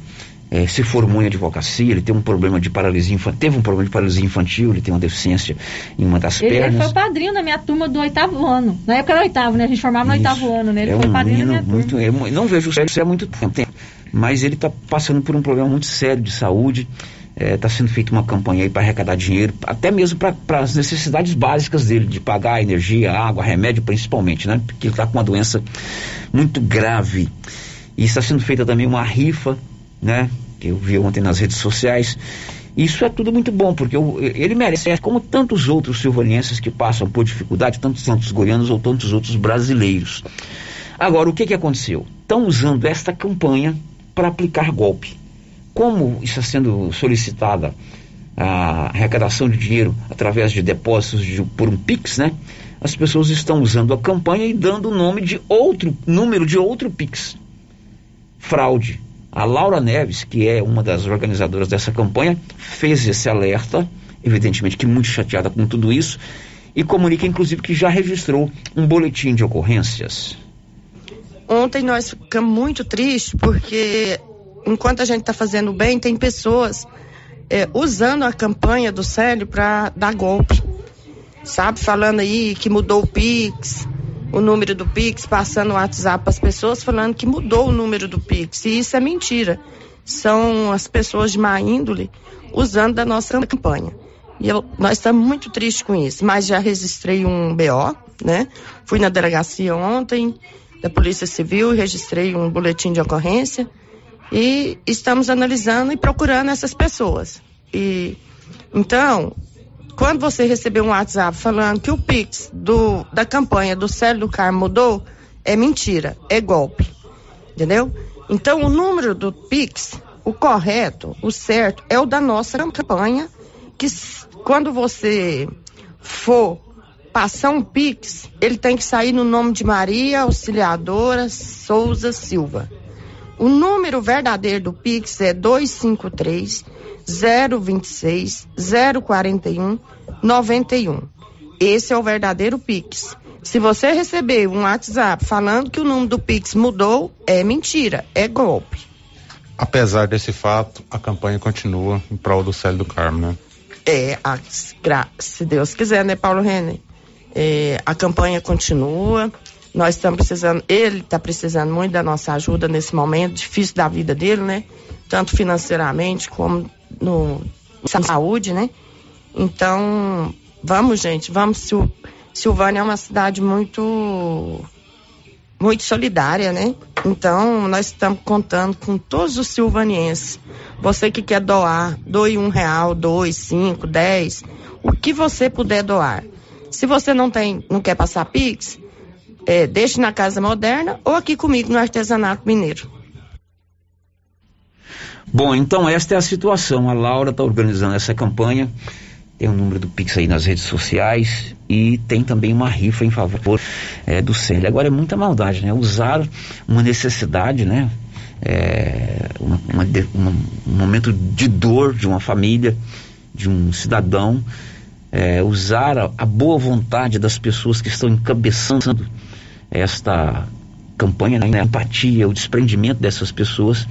é, se formou em advocacia, ele tem um problema de paralisia infantil, teve um problema de paralisia infantil, ele tem uma deficiência em uma das
ele,
pernas.
Ele foi padrinho da minha turma do oitavo ano. Na época era oitavo, né? A gente formava no Isso. oitavo ano, né? Ele
é
foi
um
padrinho
menino
da minha
muito,
turma.
É, não vejo o Célio há muito tempo, mas ele está passando por um problema muito sério de saúde. Está é, sendo feita uma campanha aí para arrecadar dinheiro, até mesmo para as necessidades básicas dele, de pagar energia, água, remédio principalmente, né? Porque ele está com uma doença muito grave. E está sendo feita também uma rifa, né? que eu vi ontem nas redes sociais. Isso é tudo muito bom, porque eu, ele merece, como tantos outros silvanienses que passam por dificuldade, tantos tantos goianos ou tantos outros brasileiros. Agora, o que, que aconteceu? Estão usando esta campanha para aplicar golpe. Como está sendo solicitada a arrecadação de dinheiro através de depósitos de, por um Pix, né? As pessoas estão usando a campanha e dando o nome de outro número de outro Pix. Fraude a Laura Neves, que é uma das organizadoras dessa campanha, fez esse alerta, evidentemente que muito chateada com tudo isso, e comunica inclusive que já registrou um boletim de ocorrências.
Ontem nós ficamos muito tristes porque enquanto a gente está fazendo bem, tem pessoas é, usando a campanha do Célio para dar golpe. Sabe, falando aí que mudou o Pix, o número do Pix, passando o WhatsApp para as pessoas, falando que mudou o número do Pix. E isso é mentira. São as pessoas de má índole usando da nossa campanha. E eu, nós estamos muito tristes com isso, mas já registrei um BO, né? Fui na delegacia ontem da Polícia Civil, registrei um boletim de ocorrência e estamos analisando e procurando essas pessoas. E então, quando você receber um WhatsApp falando que o Pix do, da campanha do Célio do Carmo mudou, é mentira, é golpe. Entendeu? Então, o número do Pix, o correto, o certo, é o da nossa campanha, que quando você for passar um Pix, ele tem que sair no nome de Maria Auxiliadora Souza Silva. O número verdadeiro do Pix é 253 026 041 91. Esse é o verdadeiro Pix. Se você receber um WhatsApp falando que o número do Pix mudou, é mentira, é golpe.
Apesar desse fato, a campanha continua em prol do Célio do Carmo, né?
É, a, se Deus quiser, né, Paulo Renner? É, a campanha continua. Nós estamos precisando, ele está precisando muito da nossa ajuda nesse momento difícil da vida dele, né? Tanto financeiramente como no saúde, né? Então, vamos, gente, vamos. Sil, Silvânia é uma cidade muito muito solidária, né? Então, nós estamos contando com todos os silvanienses. Você que quer doar, doe um real, dois, cinco, dez, o que você puder doar. Se você não tem, não quer passar Pix, é, deixe na Casa Moderna ou aqui comigo no Artesanato Mineiro.
Bom, então esta é a situação. A Laura está organizando essa campanha. Tem o número do Pix aí nas redes sociais e tem também uma rifa em favor é, do Célio. Agora é muita maldade, né? Usar uma necessidade, né? É, uma, uma, uma, um momento de dor de uma família, de um cidadão, é, usar a, a boa vontade das pessoas que estão encabeçando esta campanha, né? a empatia, o desprendimento dessas pessoas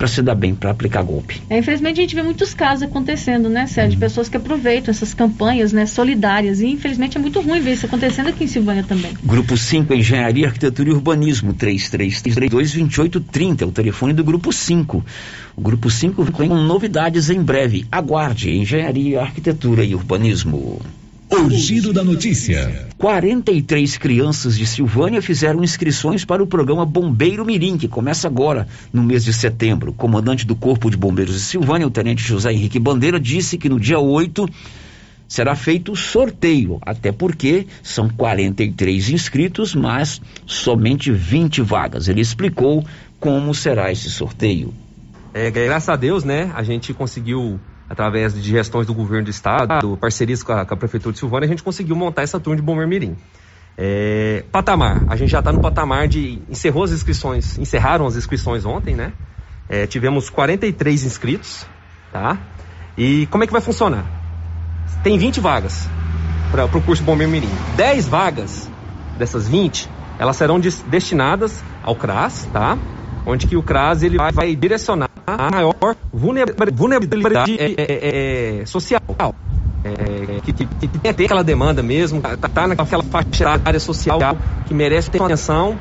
para se dar bem, para aplicar golpe.
É, infelizmente a gente vê muitos casos acontecendo, né, Sérgio? De uhum. pessoas que aproveitam essas campanhas né, solidárias. E infelizmente é muito ruim ver isso acontecendo aqui em Silvânia também.
Grupo 5, Engenharia, Arquitetura e Urbanismo, 3332-2830, é o telefone do Grupo 5. O Grupo 5 vem com novidades em breve. Aguarde, Engenharia, Arquitetura e Urbanismo.
O giro da notícia.
43 crianças de Silvânia fizeram inscrições para o programa Bombeiro Mirim, que começa agora, no mês de setembro. O comandante do Corpo de Bombeiros de Silvânia, o tenente José Henrique Bandeira, disse que no dia 8 será feito sorteio, até porque são 43 inscritos, mas somente 20 vagas. Ele explicou como será esse sorteio.
É, graças a Deus, né, a gente conseguiu, através de gestões do governo do estado, parcerias com a, com a Prefeitura de Silvânia, a gente conseguiu montar essa turma de Bombeiro Mirim. É, patamar, a gente já está no patamar de. encerrou as inscrições, encerraram as inscrições ontem, né? É, tivemos 43 inscritos, tá? E como é que vai funcionar? Tem 20 vagas para o curso Bombeiro Mirim. 10 vagas dessas 20, elas serão destinadas ao CRAS, tá? Onde que o CRAS ele vai, vai direcionar a maior vulnerabilidade é, é, é, social. É, que, que, que, tem aquela demanda mesmo, tá, tá naquela faixa área social que merece ter atenção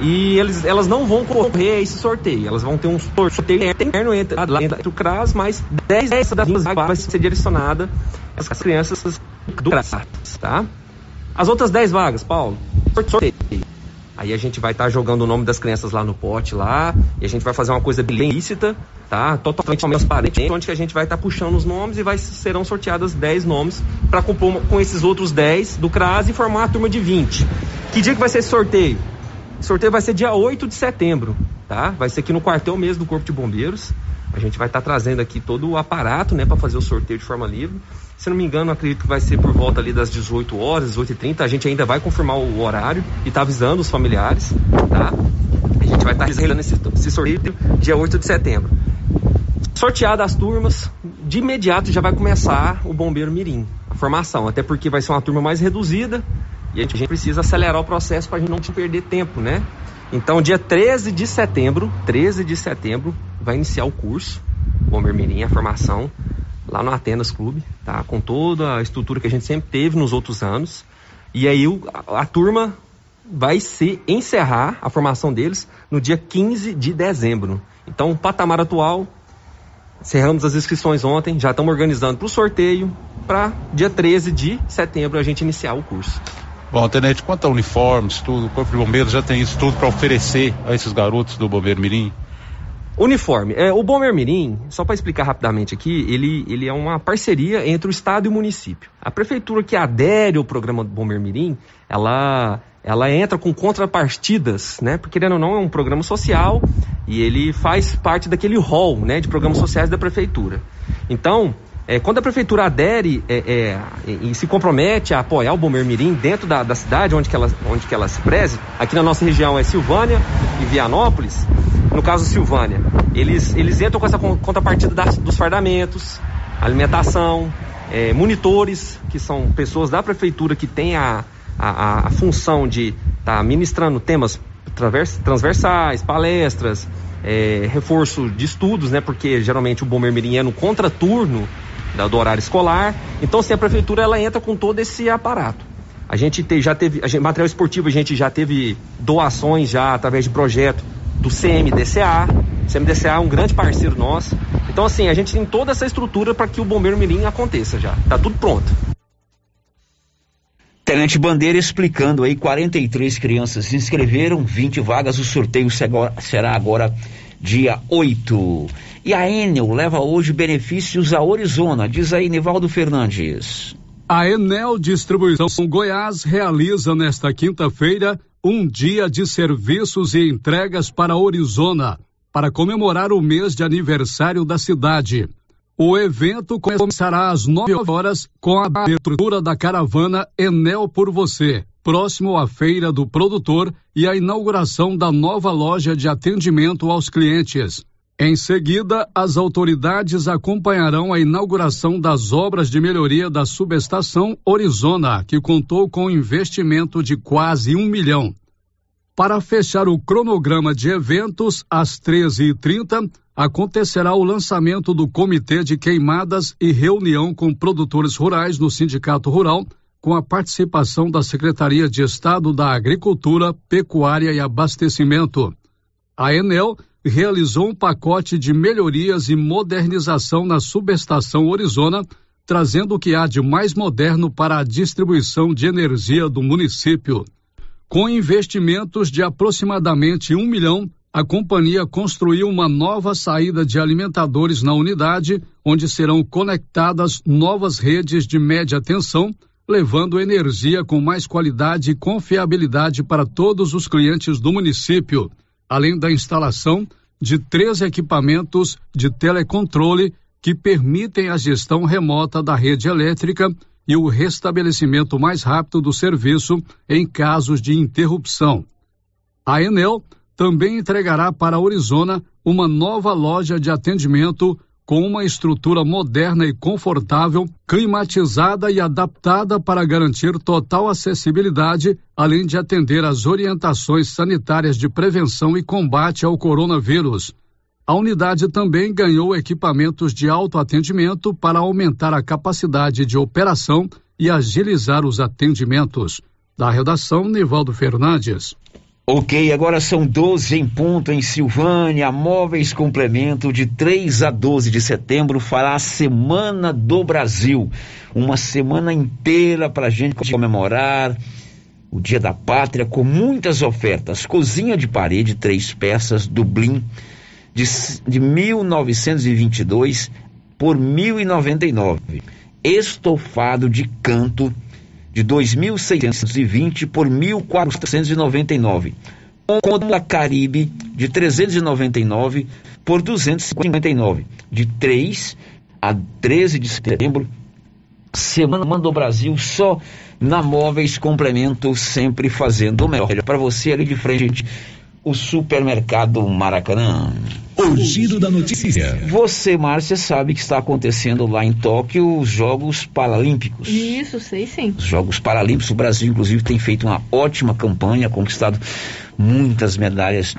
e eles, elas não vão correr a esse sorteio. Elas vão ter um sorteio interno entre, lá entre o CRAS, mas 10 dessas vagas vai ser direcionada às crianças do CRAS, tá? As outras 10 vagas, Paulo, sorteio. Aí a gente vai estar tá jogando o nome das crianças lá no pote lá, e a gente vai fazer uma coisa bem lícita, tá? Totalmente transparente, onde que a gente vai estar tá puxando os nomes e vai serão sorteadas 10 nomes para compor com esses outros 10 do CRAS e formar a turma de 20. Que dia que vai ser esse sorteio? O sorteio vai ser dia 8 de setembro, tá? Vai ser aqui no quartel mesmo do Corpo de Bombeiros. A gente vai estar tá trazendo aqui todo o aparato, né, para fazer o sorteio de forma livre. Se não me engano, acredito que vai ser por volta ali das 18 horas, 18h30. A gente ainda vai confirmar o horário e tá avisando os familiares, tá? A gente vai estar tá realizando esse, esse sorteio dia 8 de setembro. Sorteadas as turmas, de imediato já vai começar o Bombeiro Mirim, a formação, até porque vai ser uma turma mais reduzida, e a gente precisa acelerar o processo para a gente não perder tempo, né? Então, dia 13 de setembro, 13 de setembro, vai iniciar o curso Bomber Mirim, a formação lá no Atenas Clube, tá? Com toda a estrutura que a gente sempre teve nos outros anos. E aí o, a, a turma vai se encerrar a formação deles no dia 15 de dezembro. Então, o patamar atual, encerramos as inscrições ontem, já estamos organizando para o sorteio, para dia 13 de setembro a gente iniciar o curso.
Bom, Tenente, quanto a uniformes, tudo, o Corpo de Bombeiros já tem isso tudo para oferecer a esses garotos do Bombeiro Mirim?
Uniforme. É, o Bombeiro Mirim, só para explicar rapidamente aqui, ele, ele é uma parceria entre o Estado e o município. A prefeitura que adere ao programa do Bombeiro Mirim, ela, ela entra com contrapartidas, né? Porque, querendo ou não, é um programa social e ele faz parte daquele rol né, de programas sociais da prefeitura. Então, é, quando a prefeitura adere é, é, e se compromete a apoiar o Bombeiro Mirim dentro da, da, cidade onde que, ela, onde que ela se preze, aqui na nossa região é Silvânia e Vianópolis, no caso Silvânia, eles, eles entram com essa contrapartida das, dos fardamentos, alimentação, é, monitores, que são pessoas da prefeitura que têm a, a, a função de estar tá ministrando temas transversais, palestras, é, reforço de estudos, né? Porque geralmente o Bombeiro Mirim é no contraturno do horário escolar. Então, assim, a prefeitura ela entra com todo esse aparato. A gente te, já teve, gente, material esportivo, a gente já teve doações já através de projeto do CMDCA. O CMDCA é um grande parceiro nosso. Então, assim, a gente tem toda essa estrutura para que o Bombeiro Mirim aconteça já. Tá tudo pronto.
Tenente Bandeira explicando aí, 43 crianças se inscreveram, 20 vagas, o sorteio será agora dia 8. E a Enel leva hoje benefícios a Orizona, diz aí Nivaldo Fernandes.
A Enel Distribuição Goiás realiza nesta quinta-feira um dia de serviços e entregas para Orizona, para comemorar o mês de aniversário da cidade. O evento começará às 9 horas com a abertura da caravana Enel por Você, próximo à feira do produtor e a inauguração da nova loja de atendimento aos clientes. Em seguida, as autoridades acompanharão a inauguração das obras de melhoria da subestação Orizona, que contou com investimento de quase um milhão. Para fechar o cronograma de eventos, às 13h30, acontecerá o lançamento do Comitê de Queimadas e reunião com produtores rurais no Sindicato Rural, com a participação da Secretaria de Estado da Agricultura, Pecuária e Abastecimento. A Enel realizou um pacote de melhorias e modernização na subestação Orizona, trazendo o que há de mais moderno para a distribuição de energia do município. Com investimentos de aproximadamente um milhão, a companhia construiu uma nova saída de alimentadores na unidade, onde serão conectadas novas redes de média tensão, levando energia com mais qualidade e confiabilidade para todos os clientes do município além da instalação de três equipamentos de telecontrole que permitem a gestão remota da rede elétrica e o restabelecimento mais rápido do serviço em casos de interrupção. A Enel também entregará para a Arizona uma nova loja de atendimento com uma estrutura moderna e confortável, climatizada e adaptada para garantir total acessibilidade, além de atender às orientações sanitárias de prevenção e combate ao coronavírus. A unidade também ganhou equipamentos de autoatendimento para aumentar a capacidade de operação e agilizar os atendimentos. Da redação, Nivaldo Fernandes.
Ok, agora são 12 em ponto em Silvânia. Móveis Complemento, de 3 a 12 de setembro, fará a Semana do Brasil. Uma semana inteira para a gente comemorar o Dia da Pátria com muitas ofertas. Cozinha de parede, três peças, Dublin, de, de 1922 por 1099. Estofado de canto de 2.620 por 1.499. Conta Caribe de 399 por 259. De 3 a 13 de setembro, Semana do Brasil só na Móveis Complemento, sempre fazendo o melhor para você ali de frente o supermercado Maracanã.
O giro da notícia.
Você, Márcia, sabe que está acontecendo lá em Tóquio os Jogos Paralímpicos.
Isso, sei sim.
Os Jogos Paralímpicos, o Brasil, inclusive, tem feito uma ótima campanha, conquistado muitas medalhas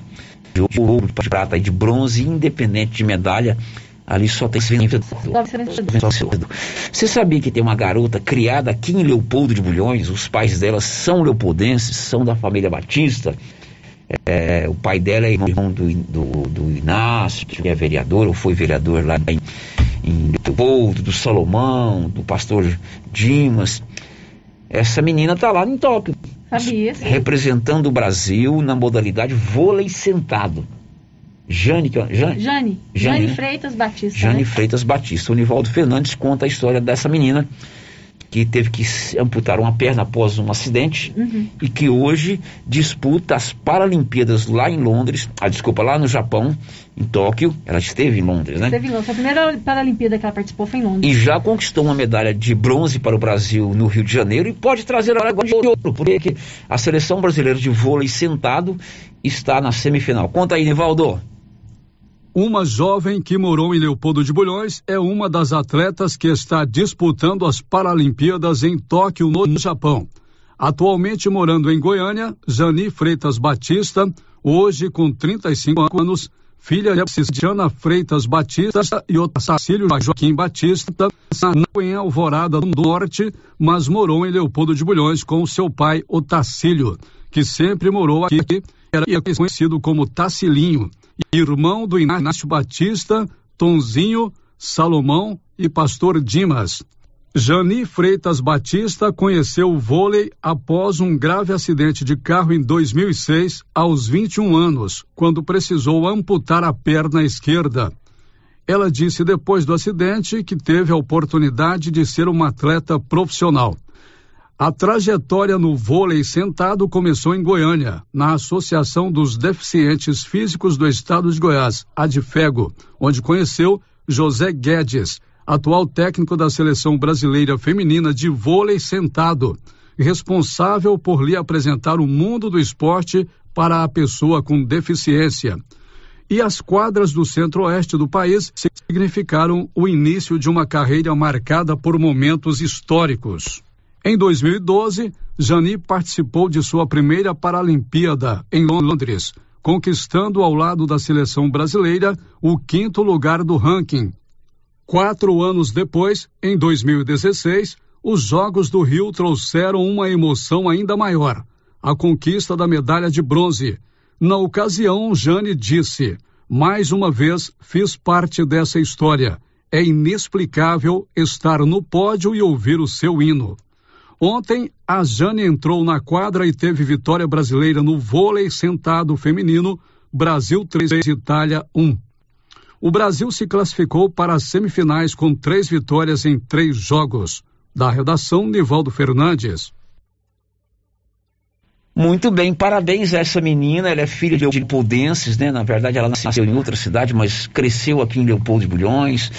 de ouro, de prata e de bronze, independente de medalha. Ali só tem Você sabia que tem uma garota criada aqui em Leopoldo de Bulhões? Os pais dela são leopoldenses, são da família Batista. É, o pai dela é irmão do, do, do, Inácio, que é vereador, ou foi vereador lá em, em Leopoldo, do Salomão, do pastor Dimas. Essa menina está lá em Tóquio.
Sabia, sim.
Representando o Brasil na modalidade vôlei sentado. Jane,
Jane, Jane, Jane, Jane né? Freitas Batista.
Jane
né?
Freitas Batista. O Nivaldo Fernandes conta a história dessa menina que teve que amputar uma perna após um acidente uhum. e que hoje disputa as Paralimpíadas lá em Londres, ah, desculpa, lá no Japão, em Tóquio. Ela esteve em Londres, né?
Esteve em Londres. A primeira Paralimpíada que ela participou foi em Londres.
E já conquistou uma medalha de bronze para o Brasil no Rio de Janeiro e pode trazer agora de ouro, porque a seleção brasileira de vôlei sentado está na semifinal. Conta aí, Nivaldo.
Uma jovem que morou em Leopoldo de Bulhões é uma das atletas que está disputando as Paralimpíadas em Tóquio, no Japão. Atualmente morando em Goiânia, Jani Freitas Batista, hoje com 35 anos, filha de Cristiana Freitas Batista e Otacílio Joaquim Batista, nasceu em Alvorada do Norte, mas morou em Leopoldo de Bulhões com seu pai Otacílio, que sempre morou aqui, era conhecido como Tacilinho irmão do Inácio Batista, Tonzinho, Salomão e pastor Dimas. Jani Freitas Batista conheceu o vôlei após um grave acidente de carro em 2006, aos 21 anos, quando precisou amputar a perna esquerda. Ela disse depois do acidente que teve a oportunidade de ser uma atleta profissional. A trajetória no vôlei sentado começou em Goiânia, na Associação dos Deficientes Físicos do Estado de Goiás, ADFEGO, onde conheceu José Guedes, atual técnico da seleção brasileira feminina de vôlei sentado, responsável por lhe apresentar o mundo do esporte para a pessoa com deficiência. E as quadras do centro-oeste do país significaram o início de uma carreira marcada por momentos históricos. Em 2012, Jani participou de sua primeira Paralimpíada em Londres, conquistando ao lado da seleção brasileira o quinto lugar do ranking. Quatro anos depois, em 2016, os Jogos do Rio trouxeram uma emoção ainda maior: a conquista da medalha de bronze. Na ocasião, Jane disse: Mais uma vez fiz parte dessa história. É inexplicável estar no pódio e ouvir o seu hino. Ontem, a Jane entrou na quadra e teve vitória brasileira no vôlei sentado feminino, Brasil 3, Itália 1. O Brasil se classificou para as semifinais com três vitórias em três jogos. Da redação, Nivaldo Fernandes.
Muito bem, parabéns a essa menina. Ela é filha de leopoldenses, né? Na verdade, ela nasceu em outra cidade, mas cresceu aqui em Leopoldo de Bulhões.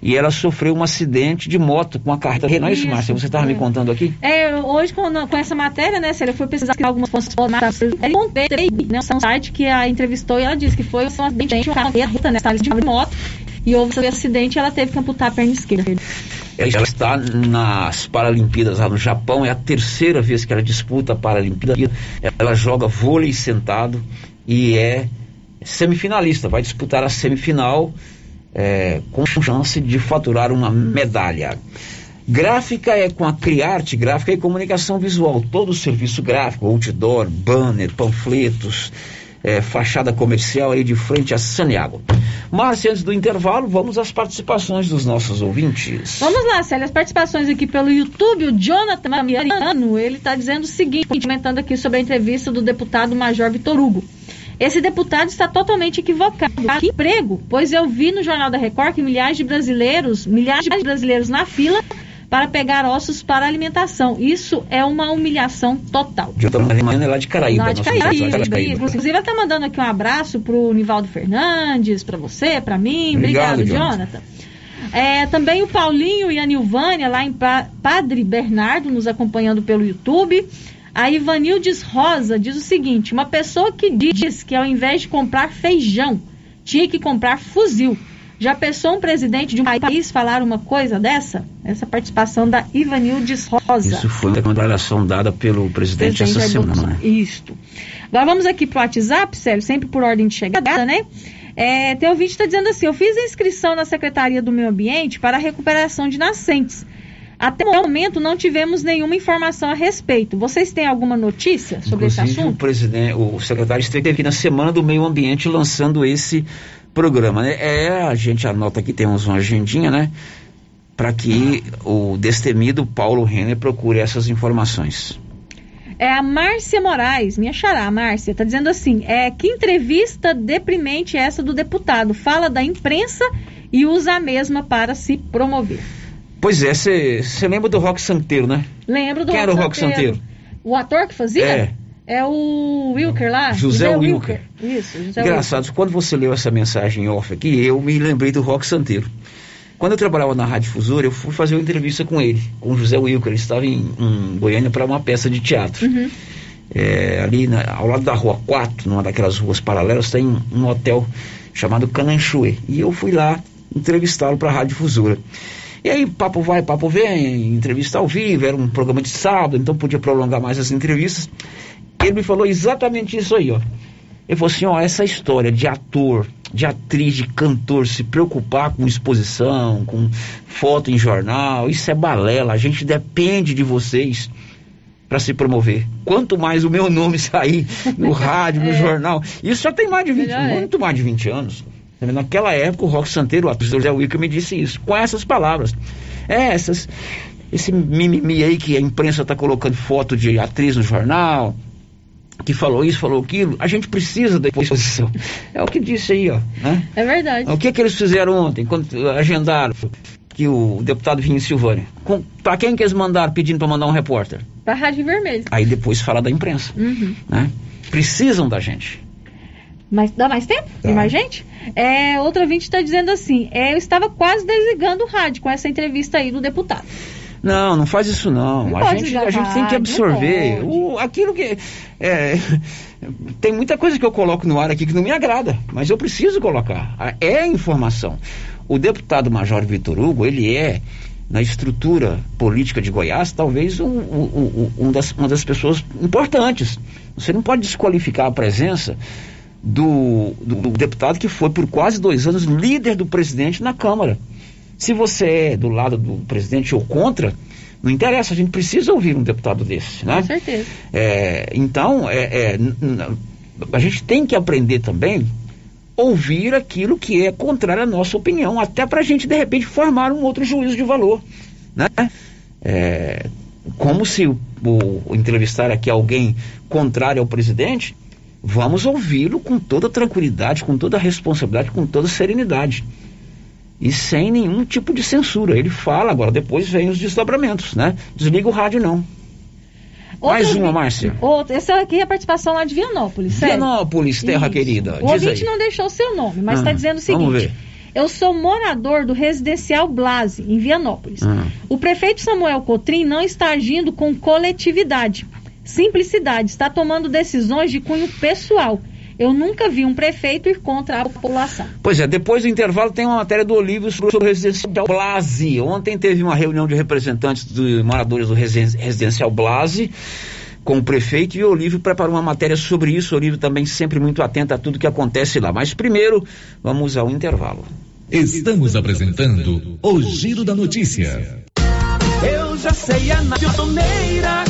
E ela sofreu um acidente de moto com a carreta. Não é isso, Márcia? Você estava
é.
me contando aqui?
É, hoje com, com essa matéria, né, Célia, eu fui pesquisar algumas fontes eu encontrei né, um site que a entrevistou e ela disse que foi um acidente, uma carreta, né, de moto, e houve esse acidente e ela teve que amputar a perna esquerda.
Ela está nas Paralimpíadas lá no Japão, é a terceira vez que ela disputa a Paralimpíada. Ela joga vôlei sentado e é semifinalista, vai disputar a semifinal é, com chance de faturar uma medalha. Gráfica é com a Criarte, gráfica e comunicação visual, todo o serviço gráfico, outdoor, banner, panfletos, é, fachada comercial aí de frente a Saniago. Mas antes do intervalo, vamos às participações dos nossos ouvintes.
Vamos lá, Célia, as participações aqui pelo YouTube, o Jonathan Mariano, ele está dizendo o seguinte, comentando aqui sobre a entrevista do deputado Major Vitor Hugo. Esse deputado está totalmente equivocado. Que emprego? Pois eu vi no Jornal da Record que milhares de brasileiros, milhares de brasileiros na fila para pegar ossos para alimentação. Isso é uma humilhação total.
Jonathan Mariano é lá de Caraíba.
Lá de Caraíba. Caraíba. Inclusive, ele está mandando aqui um abraço para o Nivaldo Fernandes, para você, para mim. Obrigado, Obrigado Jonathan. Jonathan. É, também o Paulinho e a Nilvânia, lá em Padre Bernardo, nos acompanhando pelo YouTube. A Ivanildes Rosa diz o seguinte: uma pessoa que diz que ao invés de comprar feijão, tinha que comprar fuzil. Já pensou um presidente de um país falar uma coisa dessa? Essa participação da Ivanildes Rosa.
Isso foi uma declaração dada pelo presidente, presidente essa semana. Né?
Isto. Agora vamos aqui para o WhatsApp, Célio, sempre por ordem de chegada, né? É, tem ouvinte que está dizendo assim: eu fiz a inscrição na Secretaria do Meio Ambiente para a recuperação de nascentes. Até o momento não tivemos nenhuma informação a respeito. Vocês têm alguma notícia sobre
Inclusive,
esse assunto?
O presidente, o secretário esteve aqui na Semana do Meio Ambiente lançando esse programa. Né? É, a gente anota aqui, temos uma agendinha, né? Para que o destemido Paulo Renner procure essas informações.
É a Márcia Moraes, minha xará, Márcia, tá dizendo assim: é que entrevista deprimente essa do deputado. Fala da imprensa e usa a mesma para se promover.
Pois é, você lembra do Rock Santeiro, né?
Lembro do
Quem
Rock
era o Rock.
Santeiro? O ator que fazia?
É.
É o Wilker lá?
José, Wilker.
Isso, José
Engraçado,
Wilker.
quando você leu essa mensagem off aqui, eu me lembrei do Rock Santeiro. Quando eu trabalhava na Rádio Difusora, eu fui fazer uma entrevista com ele, com o José Wilker. Ele estava em, em Goiânia para uma peça de teatro.
Uhum.
É, ali na, ao lado da Rua 4, numa daquelas ruas paralelas, tem um, hotel chamado Cananchuê. E eu fui lá entrevistá-lo para a Rádio Difusora. E aí, papo vai, papo vem, entrevista ao vivo, era um programa de sábado, então podia prolongar mais as entrevistas. Ele me falou exatamente isso aí, ó. Ele falou assim, ó, essa história de ator, de atriz, de cantor se preocupar com exposição, com foto em jornal, isso é balela, a gente depende de vocês para se promover. Quanto mais o meu nome sair no rádio, no
É.
jornal, isso já tem mais de 20,
Melhor é.
muito mais de 20 anos. Naquela época, o Rock Santeiro, o ator José Wilker, me disse isso, com essas palavras. É, essas, esse mimimi aí que a imprensa está colocando foto de atriz no jornal, que falou isso, falou aquilo, a gente precisa da exposição. É o que disse aí, ó. Né?
É verdade.
O que, que eles fizeram ontem, quando agendaram que o deputado vinha em Silvânia? Para quem que eles mandaram pedindo para mandar um repórter?
Pra Rádio Vermelho.
Aí depois fala da imprensa.
Uhum.
Né? Precisam da gente.
Mas dá mais tempo? Tem mais gente? É, outra ouvinte está dizendo assim: é, eu estava quase desligando o rádio com essa entrevista aí do deputado.
Não, não faz isso não.
Não
a, gente, a gente tem que absorver o, aquilo que. é, tem muita coisa que eu coloco no ar aqui que não me agrada, mas eu preciso colocar. É informação. O deputado Major Vitor Hugo, ele é, na estrutura política de Goiás, talvez um, um- um- um das, uma das pessoas importantes. Você não pode desqualificar a presença do, do- do deputado que foi por quase dois anos líder do presidente na Câmara. Se você é do lado do presidente ou contra, não interessa, a gente precisa ouvir um deputado desse, né?
Com certeza.
É, então, é, é, a gente tem que aprender também ouvir aquilo que é contrário à nossa opinião, até para a gente, de repente, formar um outro juízo de valor. Né? É, como se o, o entrevistar aqui alguém contrário ao presidente, vamos ouvi-lo com toda tranquilidade, com toda responsabilidade, com toda serenidade. E sem nenhum tipo de censura. Ele fala, agora depois vem os desdobramentos, né? Desliga o rádio não. Mais uma, Márcia.
Outro, essa aqui é a participação lá de Vianópolis. sério.
Vianópolis, terra
Isso.
querida.
O
Diz
ouvinte
aí.
não deixou seu nome, mas
Ah,
está dizendo o seguinte. Eu sou morador do residencial Blase, em Vianópolis.
Ah.
O prefeito Samuel Cotrim não está agindo com coletividade, simplicidade, está tomando decisões de cunho pessoal. Eu nunca vi um prefeito ir contra a população.
Pois é, depois do intervalo tem uma matéria do Olívio sobre o residencial Blase. Ontem teve uma reunião de representantes de moradores do residen- residencial Blase com o prefeito e o Olívio preparou uma matéria sobre isso. O Olívio também sempre muito atento a tudo que acontece lá. Mas primeiro, vamos ao intervalo.
Estamos apresentando o Giro da Notícia.
Eu já sei, é na pioneira.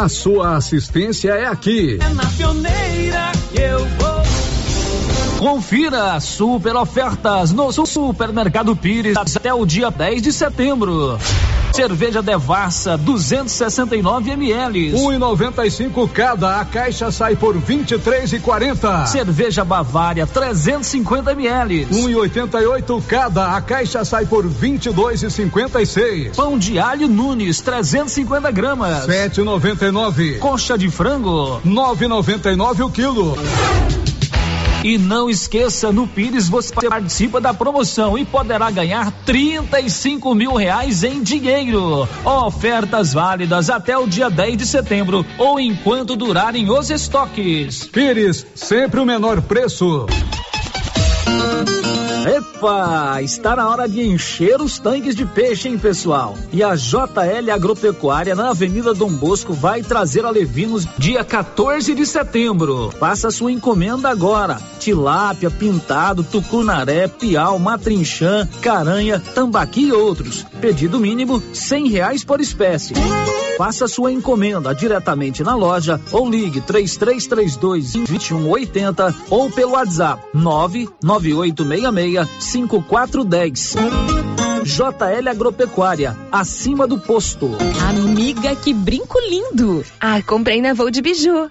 a sua assistência é aqui.
É na pioneira.
Confira super ofertas no Supermercado Pires até o dia 10 de setembro. Cerveja Devassa 269 ml.
1,95 cada, a caixa sai por 23,40.
Cerveja Bavária 350 ml.
1,88 cada, a caixa sai por 22,56.
Pão de alho Nunes 350 gramas.
7,99.
Coxa de frango
9,99 o quilo.
E não esqueça, no Pires você participa da promoção e poderá ganhar 35 mil reais em dinheiro. Ofertas válidas até o dia 10 de setembro ou enquanto durarem os estoques.
Pires, sempre o menor preço.
Epa, está na hora de encher os tanques de peixe, hein, pessoal? E a JL Agropecuária na Avenida Dom Bosco vai trazer a Levinos dia 14 de setembro. Faça sua encomenda agora. Tilápia, pintado, tucunaré, piau, matrinchã, caranha, tambaqui e outros. Pedido mínimo cem reais por espécie. Faça sua encomenda diretamente na loja ou ligue 3332 2180 ou pelo WhatsApp 99866 5410. JL Agropecuária, acima do posto.
Amiga, que brinco lindo! Ah, comprei na Voo de Biju.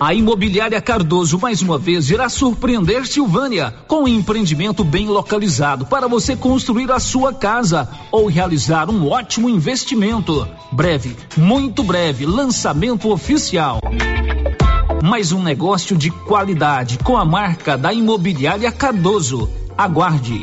A Imobiliária Cardoso mais uma vez irá surpreender Silvânia com um empreendimento bem localizado para você construir a sua casa ou realizar um ótimo investimento. Breve, muito breve, lançamento oficial. Mais um negócio de qualidade com a marca da Imobiliária Cardoso. Aguarde.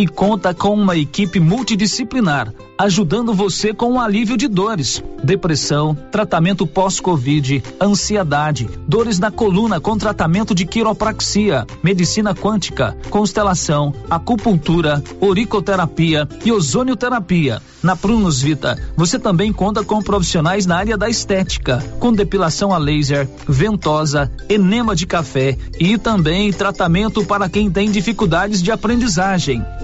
e conta com uma equipe multidisciplinar, ajudando você com o alívio de dores, depressão, tratamento pós-Covid, ansiedade, dores na coluna com tratamento de quiropraxia, medicina quântica, constelação, acupuntura, oricoterapia e ozonioterapia. Na Prunus Vita, você também conta com profissionais na área da estética, com depilação a laser, ventosa, enema de café e também tratamento para quem tem dificuldades de aprendizagem.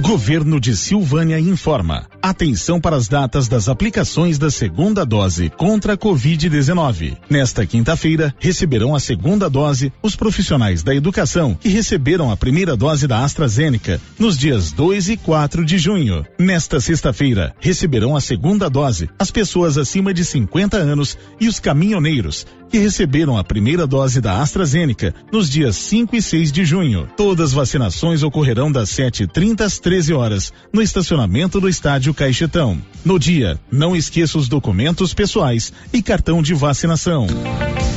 Governo de Silvânia informa. Atenção para as datas das aplicações da segunda dose contra a Covid-19. Nesta quinta-feira, receberão a segunda dose os profissionais da educação que receberam a primeira dose da AstraZeneca nos dias 2 e 4 de junho. Nesta sexta-feira, receberão a segunda dose as pessoas acima de 50 anos e os caminhoneiros que receberam a primeira dose da AstraZeneca nos dias 5 e 6 de junho. Todas as vacinações ocorrerão das 7h30 às 13 horas no estacionamento do estádio Caixetão. No dia, não esqueça os documentos pessoais e cartão de vacinação.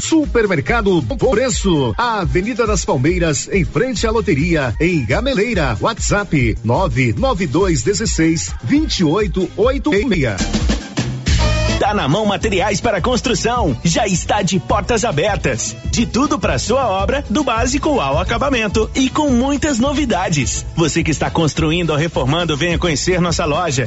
Supermercado Bom Preço, Avenida das Palmeiras, em frente à loteria, em Gameleira. WhatsApp 99216 2886.
Tá na mão materiais para construção. Já está de portas abertas. De tudo para sua obra, do básico ao acabamento e com muitas novidades. Você que está construindo ou reformando, venha conhecer nossa loja.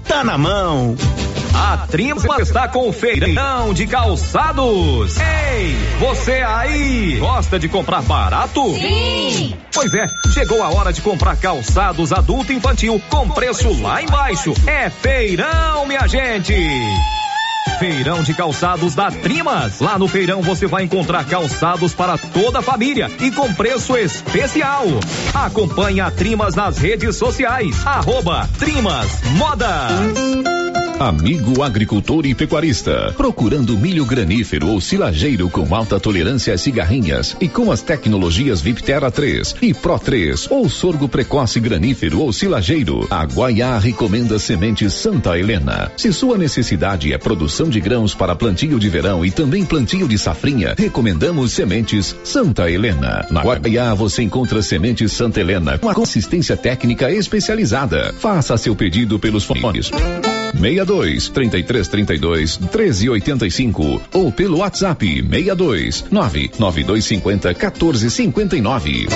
Tá na mão.
A Trimas está com o feirão de calçados. Ei, você aí, gosta de comprar barato?
Sim.
Pois é, chegou a hora de comprar calçados adulto e infantil com preço lá embaixo. É feirão, minha gente. Feirão de calçados da Trimas. Lá no feirão você vai encontrar calçados para toda a família e com preço especial. Acompanhe a Trimas nas redes sociais. Arroba Trimas Modas.
Amigo agricultor e pecuarista, procurando milho granífero ou silageiro com alta tolerância às cigarrinhas e com as tecnologias Viptera 3 e Pro 3 ou sorgo precoce granífero ou silageiro, a Guaiá recomenda sementes Santa Helena. Se sua necessidade é produção de grãos para plantio de verão e também plantio de safrinha, recomendamos sementes Santa Helena. Na Guaiá você encontra sementes Santa Helena com a consistência técnica especializada. Faça seu pedido pelos fones 62 33 32 13 85 ou pelo WhatsApp 62 99250 14 59.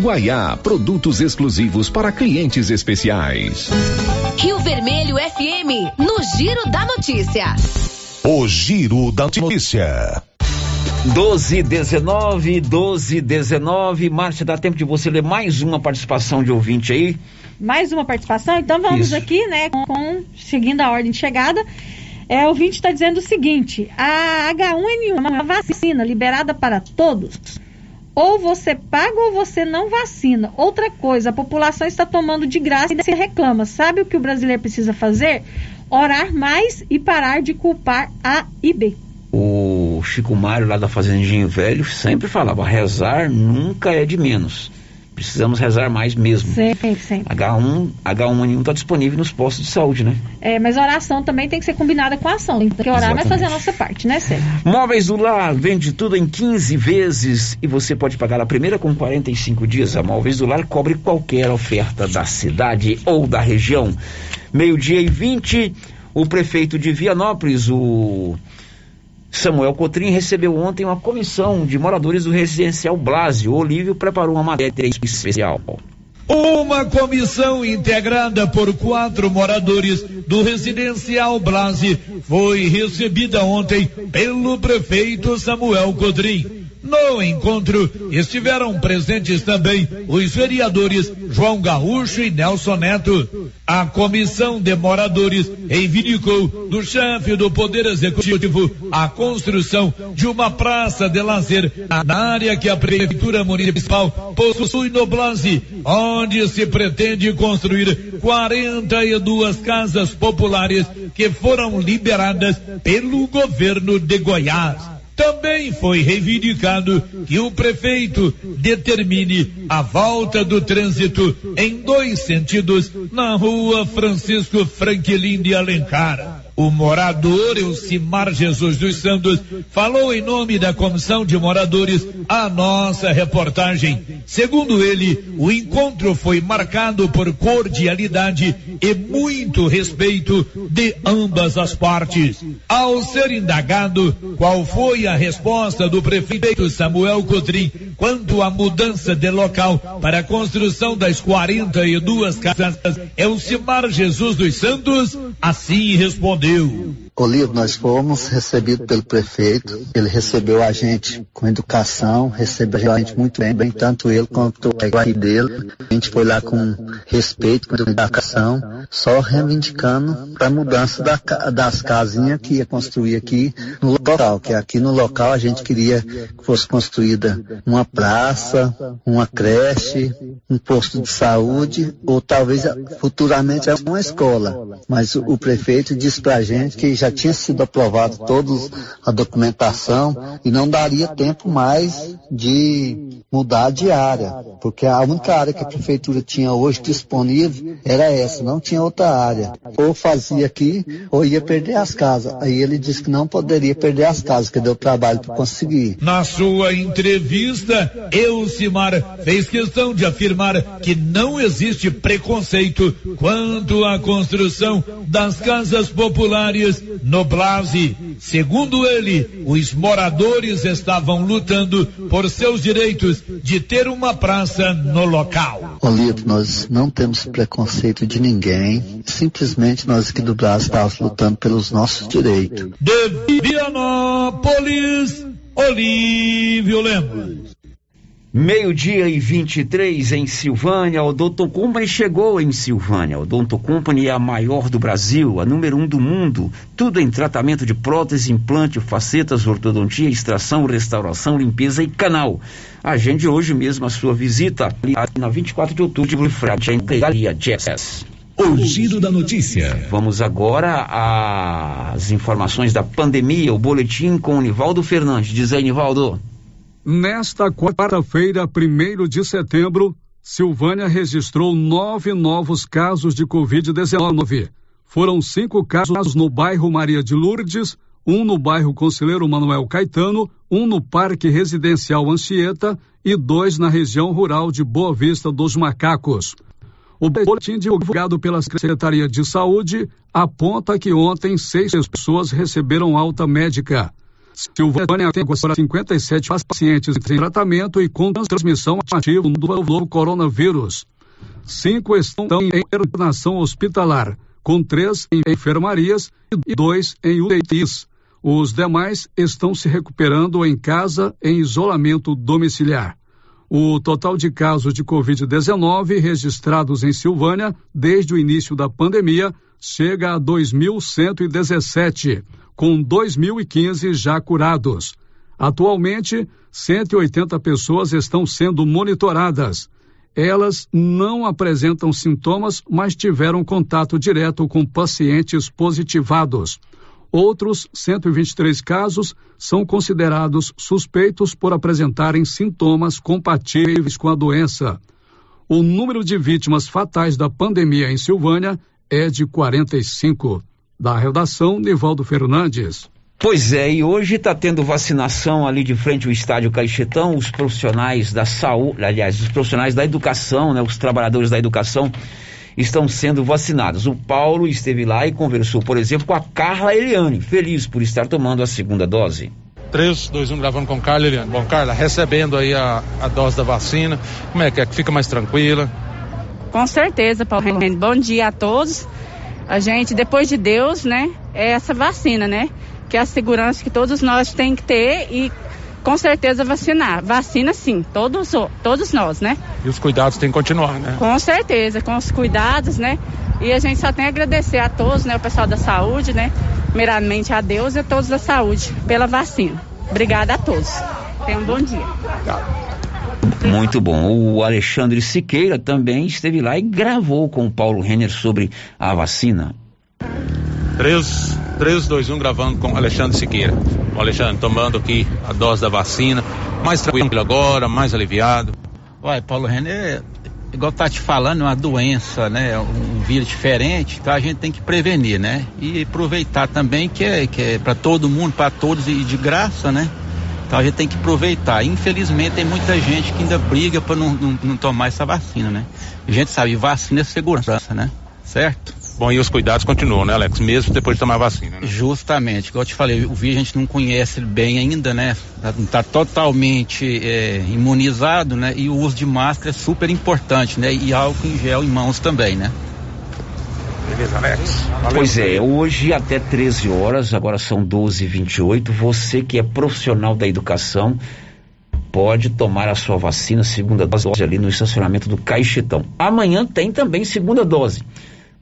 Guaiá, produtos exclusivos para clientes especiais.
Rio Vermelho FM, no Giro da Notícia.
O Giro da Notícia.
12 19 12 19 Márcia, dá tempo de você ler mais uma participação de ouvinte aí?
Mais uma participação? Então vamos
Isso.
aqui, né, com, com- seguindo a ordem de chegada. É, o ouvinte está dizendo o seguinte: a H1N1 é uma vacina liberada para todos. Ou você paga ou você não vacina. Outra coisa, a população está tomando de graça e se reclama. Sabe o que o brasileiro precisa fazer? Orar mais e parar de culpar A e B.
O Chico Mário lá da Fazendinho Velho sempre falava: rezar nunca é de menos. Precisamos rezar mais mesmo.
Sempre, sempre.
H1, H1N1 está disponível nos postos de saúde, né?
É, mas a oração também tem que ser combinada com a ação. Tem que orar, mas fazer a nossa parte, né, Cê?
Móveis do Lar vende tudo em 15 vezes e você pode pagar a primeira com 45 dias. A Móveis do Lar cobre qualquer oferta da cidade ou da região. Meio-dia e 20, o prefeito de Vianópolis, o Samuel Cotrim, recebeu ontem uma comissão de moradores do residencial Blásio. O Olívio preparou uma matéria especial.
Uma comissão integrada por quatro moradores do residencial Blase foi recebida ontem pelo prefeito Samuel Codrim. No encontro estiveram presentes também os vereadores João Gaúcho e Nelson Neto. A comissão de moradores reivindicou do chefe do Poder Executivo a construção de uma praça de lazer na área que a Prefeitura Municipal possui no Blase, onde se pretende construir 42 casas populares que foram liberadas pelo governo de Goiás. Também foi reivindicado que o prefeito determine a volta do trânsito em dois sentidos na rua Francisco Franklin de Alencar. O morador Elcimar Jesus dos Santos falou em nome da comissão de moradores a nossa reportagem. Segundo ele, o encontro foi marcado por cordialidade e muito respeito de ambas as partes. Ao ser indagado qual foi a resposta do prefeito Samuel Cotrim quanto à mudança de local para a construção das 42 casas, Elcimar Jesus dos Santos assim respondeu deu
Olívio, nós fomos recebidos pelo prefeito, ele recebeu a gente com educação, recebeu a gente muito bem, bem tanto ele quanto a equipe dele. A gente foi lá com respeito, com educação, só reivindicando para a mudança da das casinhas que ia construir aqui no local, que aqui no local a gente queria que fosse construída uma praça, uma creche, um posto de saúde, ou talvez futuramente uma escola. Mas o, o prefeito disse para a gente que já tinha sido aprovado todos a documentação e não daria tempo mais de mudar de área, porque a única área que a prefeitura tinha hoje disponível era essa, não tinha outra área. Ou fazia aqui, ou ia perder as casas. Aí ele disse que não poderia perder as casas, que deu trabalho para conseguir.
Na sua entrevista, Elcimar fez questão de afirmar que não existe preconceito quanto à construção das casas populares no Blase. Segundo ele, os moradores estavam lutando por seus direitos de ter uma praça no local.
Olívio, nós não temos preconceito de ninguém, simplesmente nós aqui do Brasil estávamos lutando pelos nossos direitos.
De Vianópolis, Olívio Lemos.
Meio-dia e 23 em Silvânia, o Odonto Company chegou em Silvânia. O Odonto Company é a maior do Brasil, a número um do mundo. Tudo em tratamento de prótese, implante, facetas, ortodontia, extração, restauração, limpeza e canal. Agende hoje mesmo a sua visita na 24 de outubro de Frade, em Galeria Jazz.
O giro da notícia.
Vamos agora às informações da pandemia, o boletim com o Nivaldo Fernandes. Diz aí, Nivaldo.
Nesta quarta-feira, 1 de setembro, Silvânia registrou nove novos casos de Covid-19. Foram cinco casos no bairro Maria de Lourdes, um no bairro Conselheiro Manuel Caetano, um no Parque Residencial Anchieta e dois na região rural de Boa Vista dos Macacos. O boletim divulgado pela Secretaria de Saúde aponta que ontem seis pessoas receberam alta médica. Silvânia tem agora 57 pacientes em tratamento e com transmissão ativa do novo coronavírus. Cinco estão em internação hospitalar, com três em enfermarias e dois em UTIs. Os demais estão se recuperando em casa em isolamento domiciliar. O total de casos de Covid-19 registrados em Silvânia desde o início da pandemia chega a 2.117, com 2.015 já curados. Atualmente, 180 pessoas estão sendo monitoradas. Elas não apresentam sintomas, mas tiveram contato direto com pacientes positivados. Outros 123 casos são considerados suspeitos por apresentarem sintomas compatíveis com a doença. O número de vítimas fatais da pandemia em Silvânia é de 45. Da redação, Nivaldo Fernandes.
Pois é, e hoje está tendo vacinação ali de frente ao estádio Caixetão, os profissionais da saúde, aliás, os profissionais da educação, né, os trabalhadores da educação estão sendo vacinados. O Paulo esteve lá e conversou, por exemplo, com a Carla Eliane, feliz por estar tomando a segunda dose.
3, 2, 1, gravando com Carla Eliane. Bom, Carla, recebendo aí a, a dose da vacina, como é que é? Fica mais tranquila?
Com certeza, Paulo Renendo. Bom dia a todos. A gente, depois de Deus, né, é essa vacina, né? Que é a segurança que todos nós tem que ter e com certeza vacinar. Vacina sim, todos, todos nós, né?
E os cuidados têm que continuar, né?
Com certeza, com os cuidados, né? E a gente só tem a agradecer a todos, né? O pessoal da saúde, né? Primeiramente a Deus e a todos da saúde pela vacina. Obrigada a todos. Tenham um bom dia.
Muito bom. O Alexandre Siqueira também esteve lá e gravou com o Paulo Renner sobre a vacina.
3, 3, 2, 1, gravando com Alexandre Siqueira. O Alexandre tomando aqui a dose da vacina, mais tranquilo agora, mais aliviado.
Uai, Paulo René, igual tá te falando, é uma doença, né? Um vírus diferente, então a gente tem que prevenir, né? E aproveitar também que é, que é para todo mundo, para todos e de graça, né? Então a gente tem que aproveitar. Infelizmente tem muita gente que ainda briga para não, não, não tomar essa vacina, né? A gente sabe, vacina é segurança, né? Certo?
Bom, e os cuidados continuam, né, Alex? Mesmo depois de tomar a vacina, né?
Justamente, igual eu te falei, o vírus a gente não conhece bem ainda, né? Tá, tá totalmente é, imunizado, né? E o uso de máscara é super importante, né? E álcool em gel em mãos também, né?
Beleza, Alex. Valeu.
Pois é, hoje até 13 horas, agora são 12 e 28 você que é profissional da educação pode tomar a sua vacina, segunda dose ali no estacionamento do Caixetão. Amanhã tem também segunda dose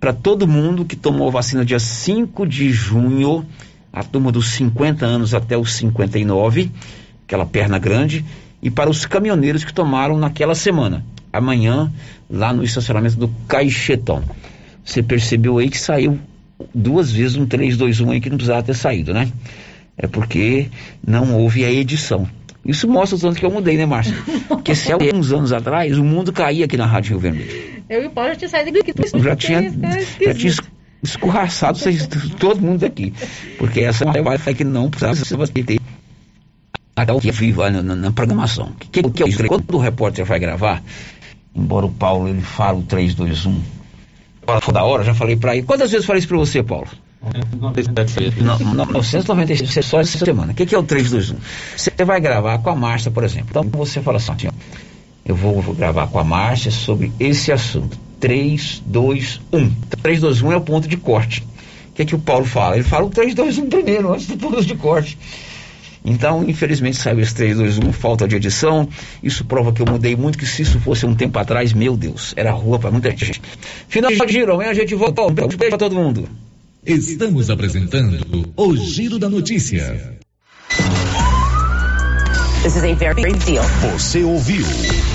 para todo mundo que tomou vacina dia 5 de junho, a turma dos 50 anos até os 59, aquela perna grande, e para os caminhoneiros que tomaram naquela semana. Amanhã, lá no estacionamento do Caixetão. Você percebeu aí que saiu duas vezes um 321 aí que não precisava ter saído, né? É porque não houve a edição. Isso mostra o tanto que eu mudei, né, Márcia? Porque se há uns anos atrás, o mundo caía aqui na Rádio Rio Vermelho.
Eu e o Paulo já tinha saído daqui.
Eu já tinha, já tinha escorraçado vocês, todo mundo daqui. Porque essa é uma que não precisava ter até o que viva na, na, na, programação. O que, que, é isso? Quando o repórter vai gravar, embora o Paulo ele fale o 3, 2, 1, da hora, já falei pra ele. Quantas vezes eu falei isso pra você, Paulo? 996 é só essa semana. O que, que é o 321? Você vai gravar com a Márcia, por exemplo. Então você fala assim, ó, eu vou, vou gravar com a Márcia sobre esse assunto. 3, 2, 1. 3, 2, 1 é o ponto de corte. O que, que o Paulo fala? Ele fala o 3, 2, 1 primeiro, antes do ponto de corte. Então, infelizmente, saiu esse 3, 2, 1, falta de edição. Isso prova que eu mudei muito, que se isso fosse um tempo atrás, meu Deus, era rua para muita gente. Final de giro, amanhã a gente volta. Um beijo para todo mundo.
Estamos apresentando o Giro da Notícia.
This is a very big deal.
Você ouviu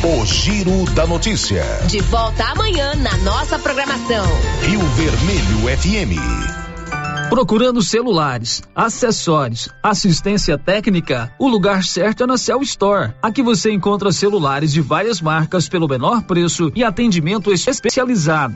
o Giro da Notícia.
De volta amanhã na nossa programação.
Rio Vermelho FM.
Procurando celulares, acessórios, assistência técnica, o lugar certo é na Cell Store. Aqui você encontra celulares de várias marcas pelo menor preço e atendimento especializado.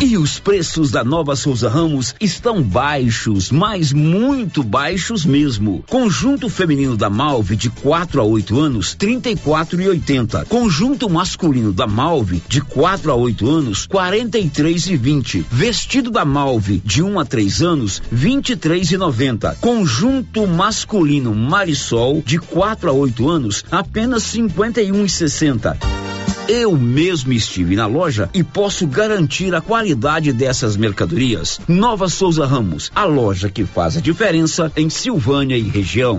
E os preços da nova Souza Ramos estão baixos, mas muito baixos mesmo. Conjunto feminino da Malve de 4 a 8 anos, 34 e 80. Conjunto masculino da Malve de 4 a 8 anos, 43 e 20. Vestido da Malve de 1 a 3 anos, 23 e 90. Conjunto masculino Marisol de 4 a 8 anos, apenas 51 e 60. Eu mesmo estive na loja e posso garantir a qualidade dessas mercadorias. Nova Souza Ramos, a loja que faz a diferença em Silvânia e região.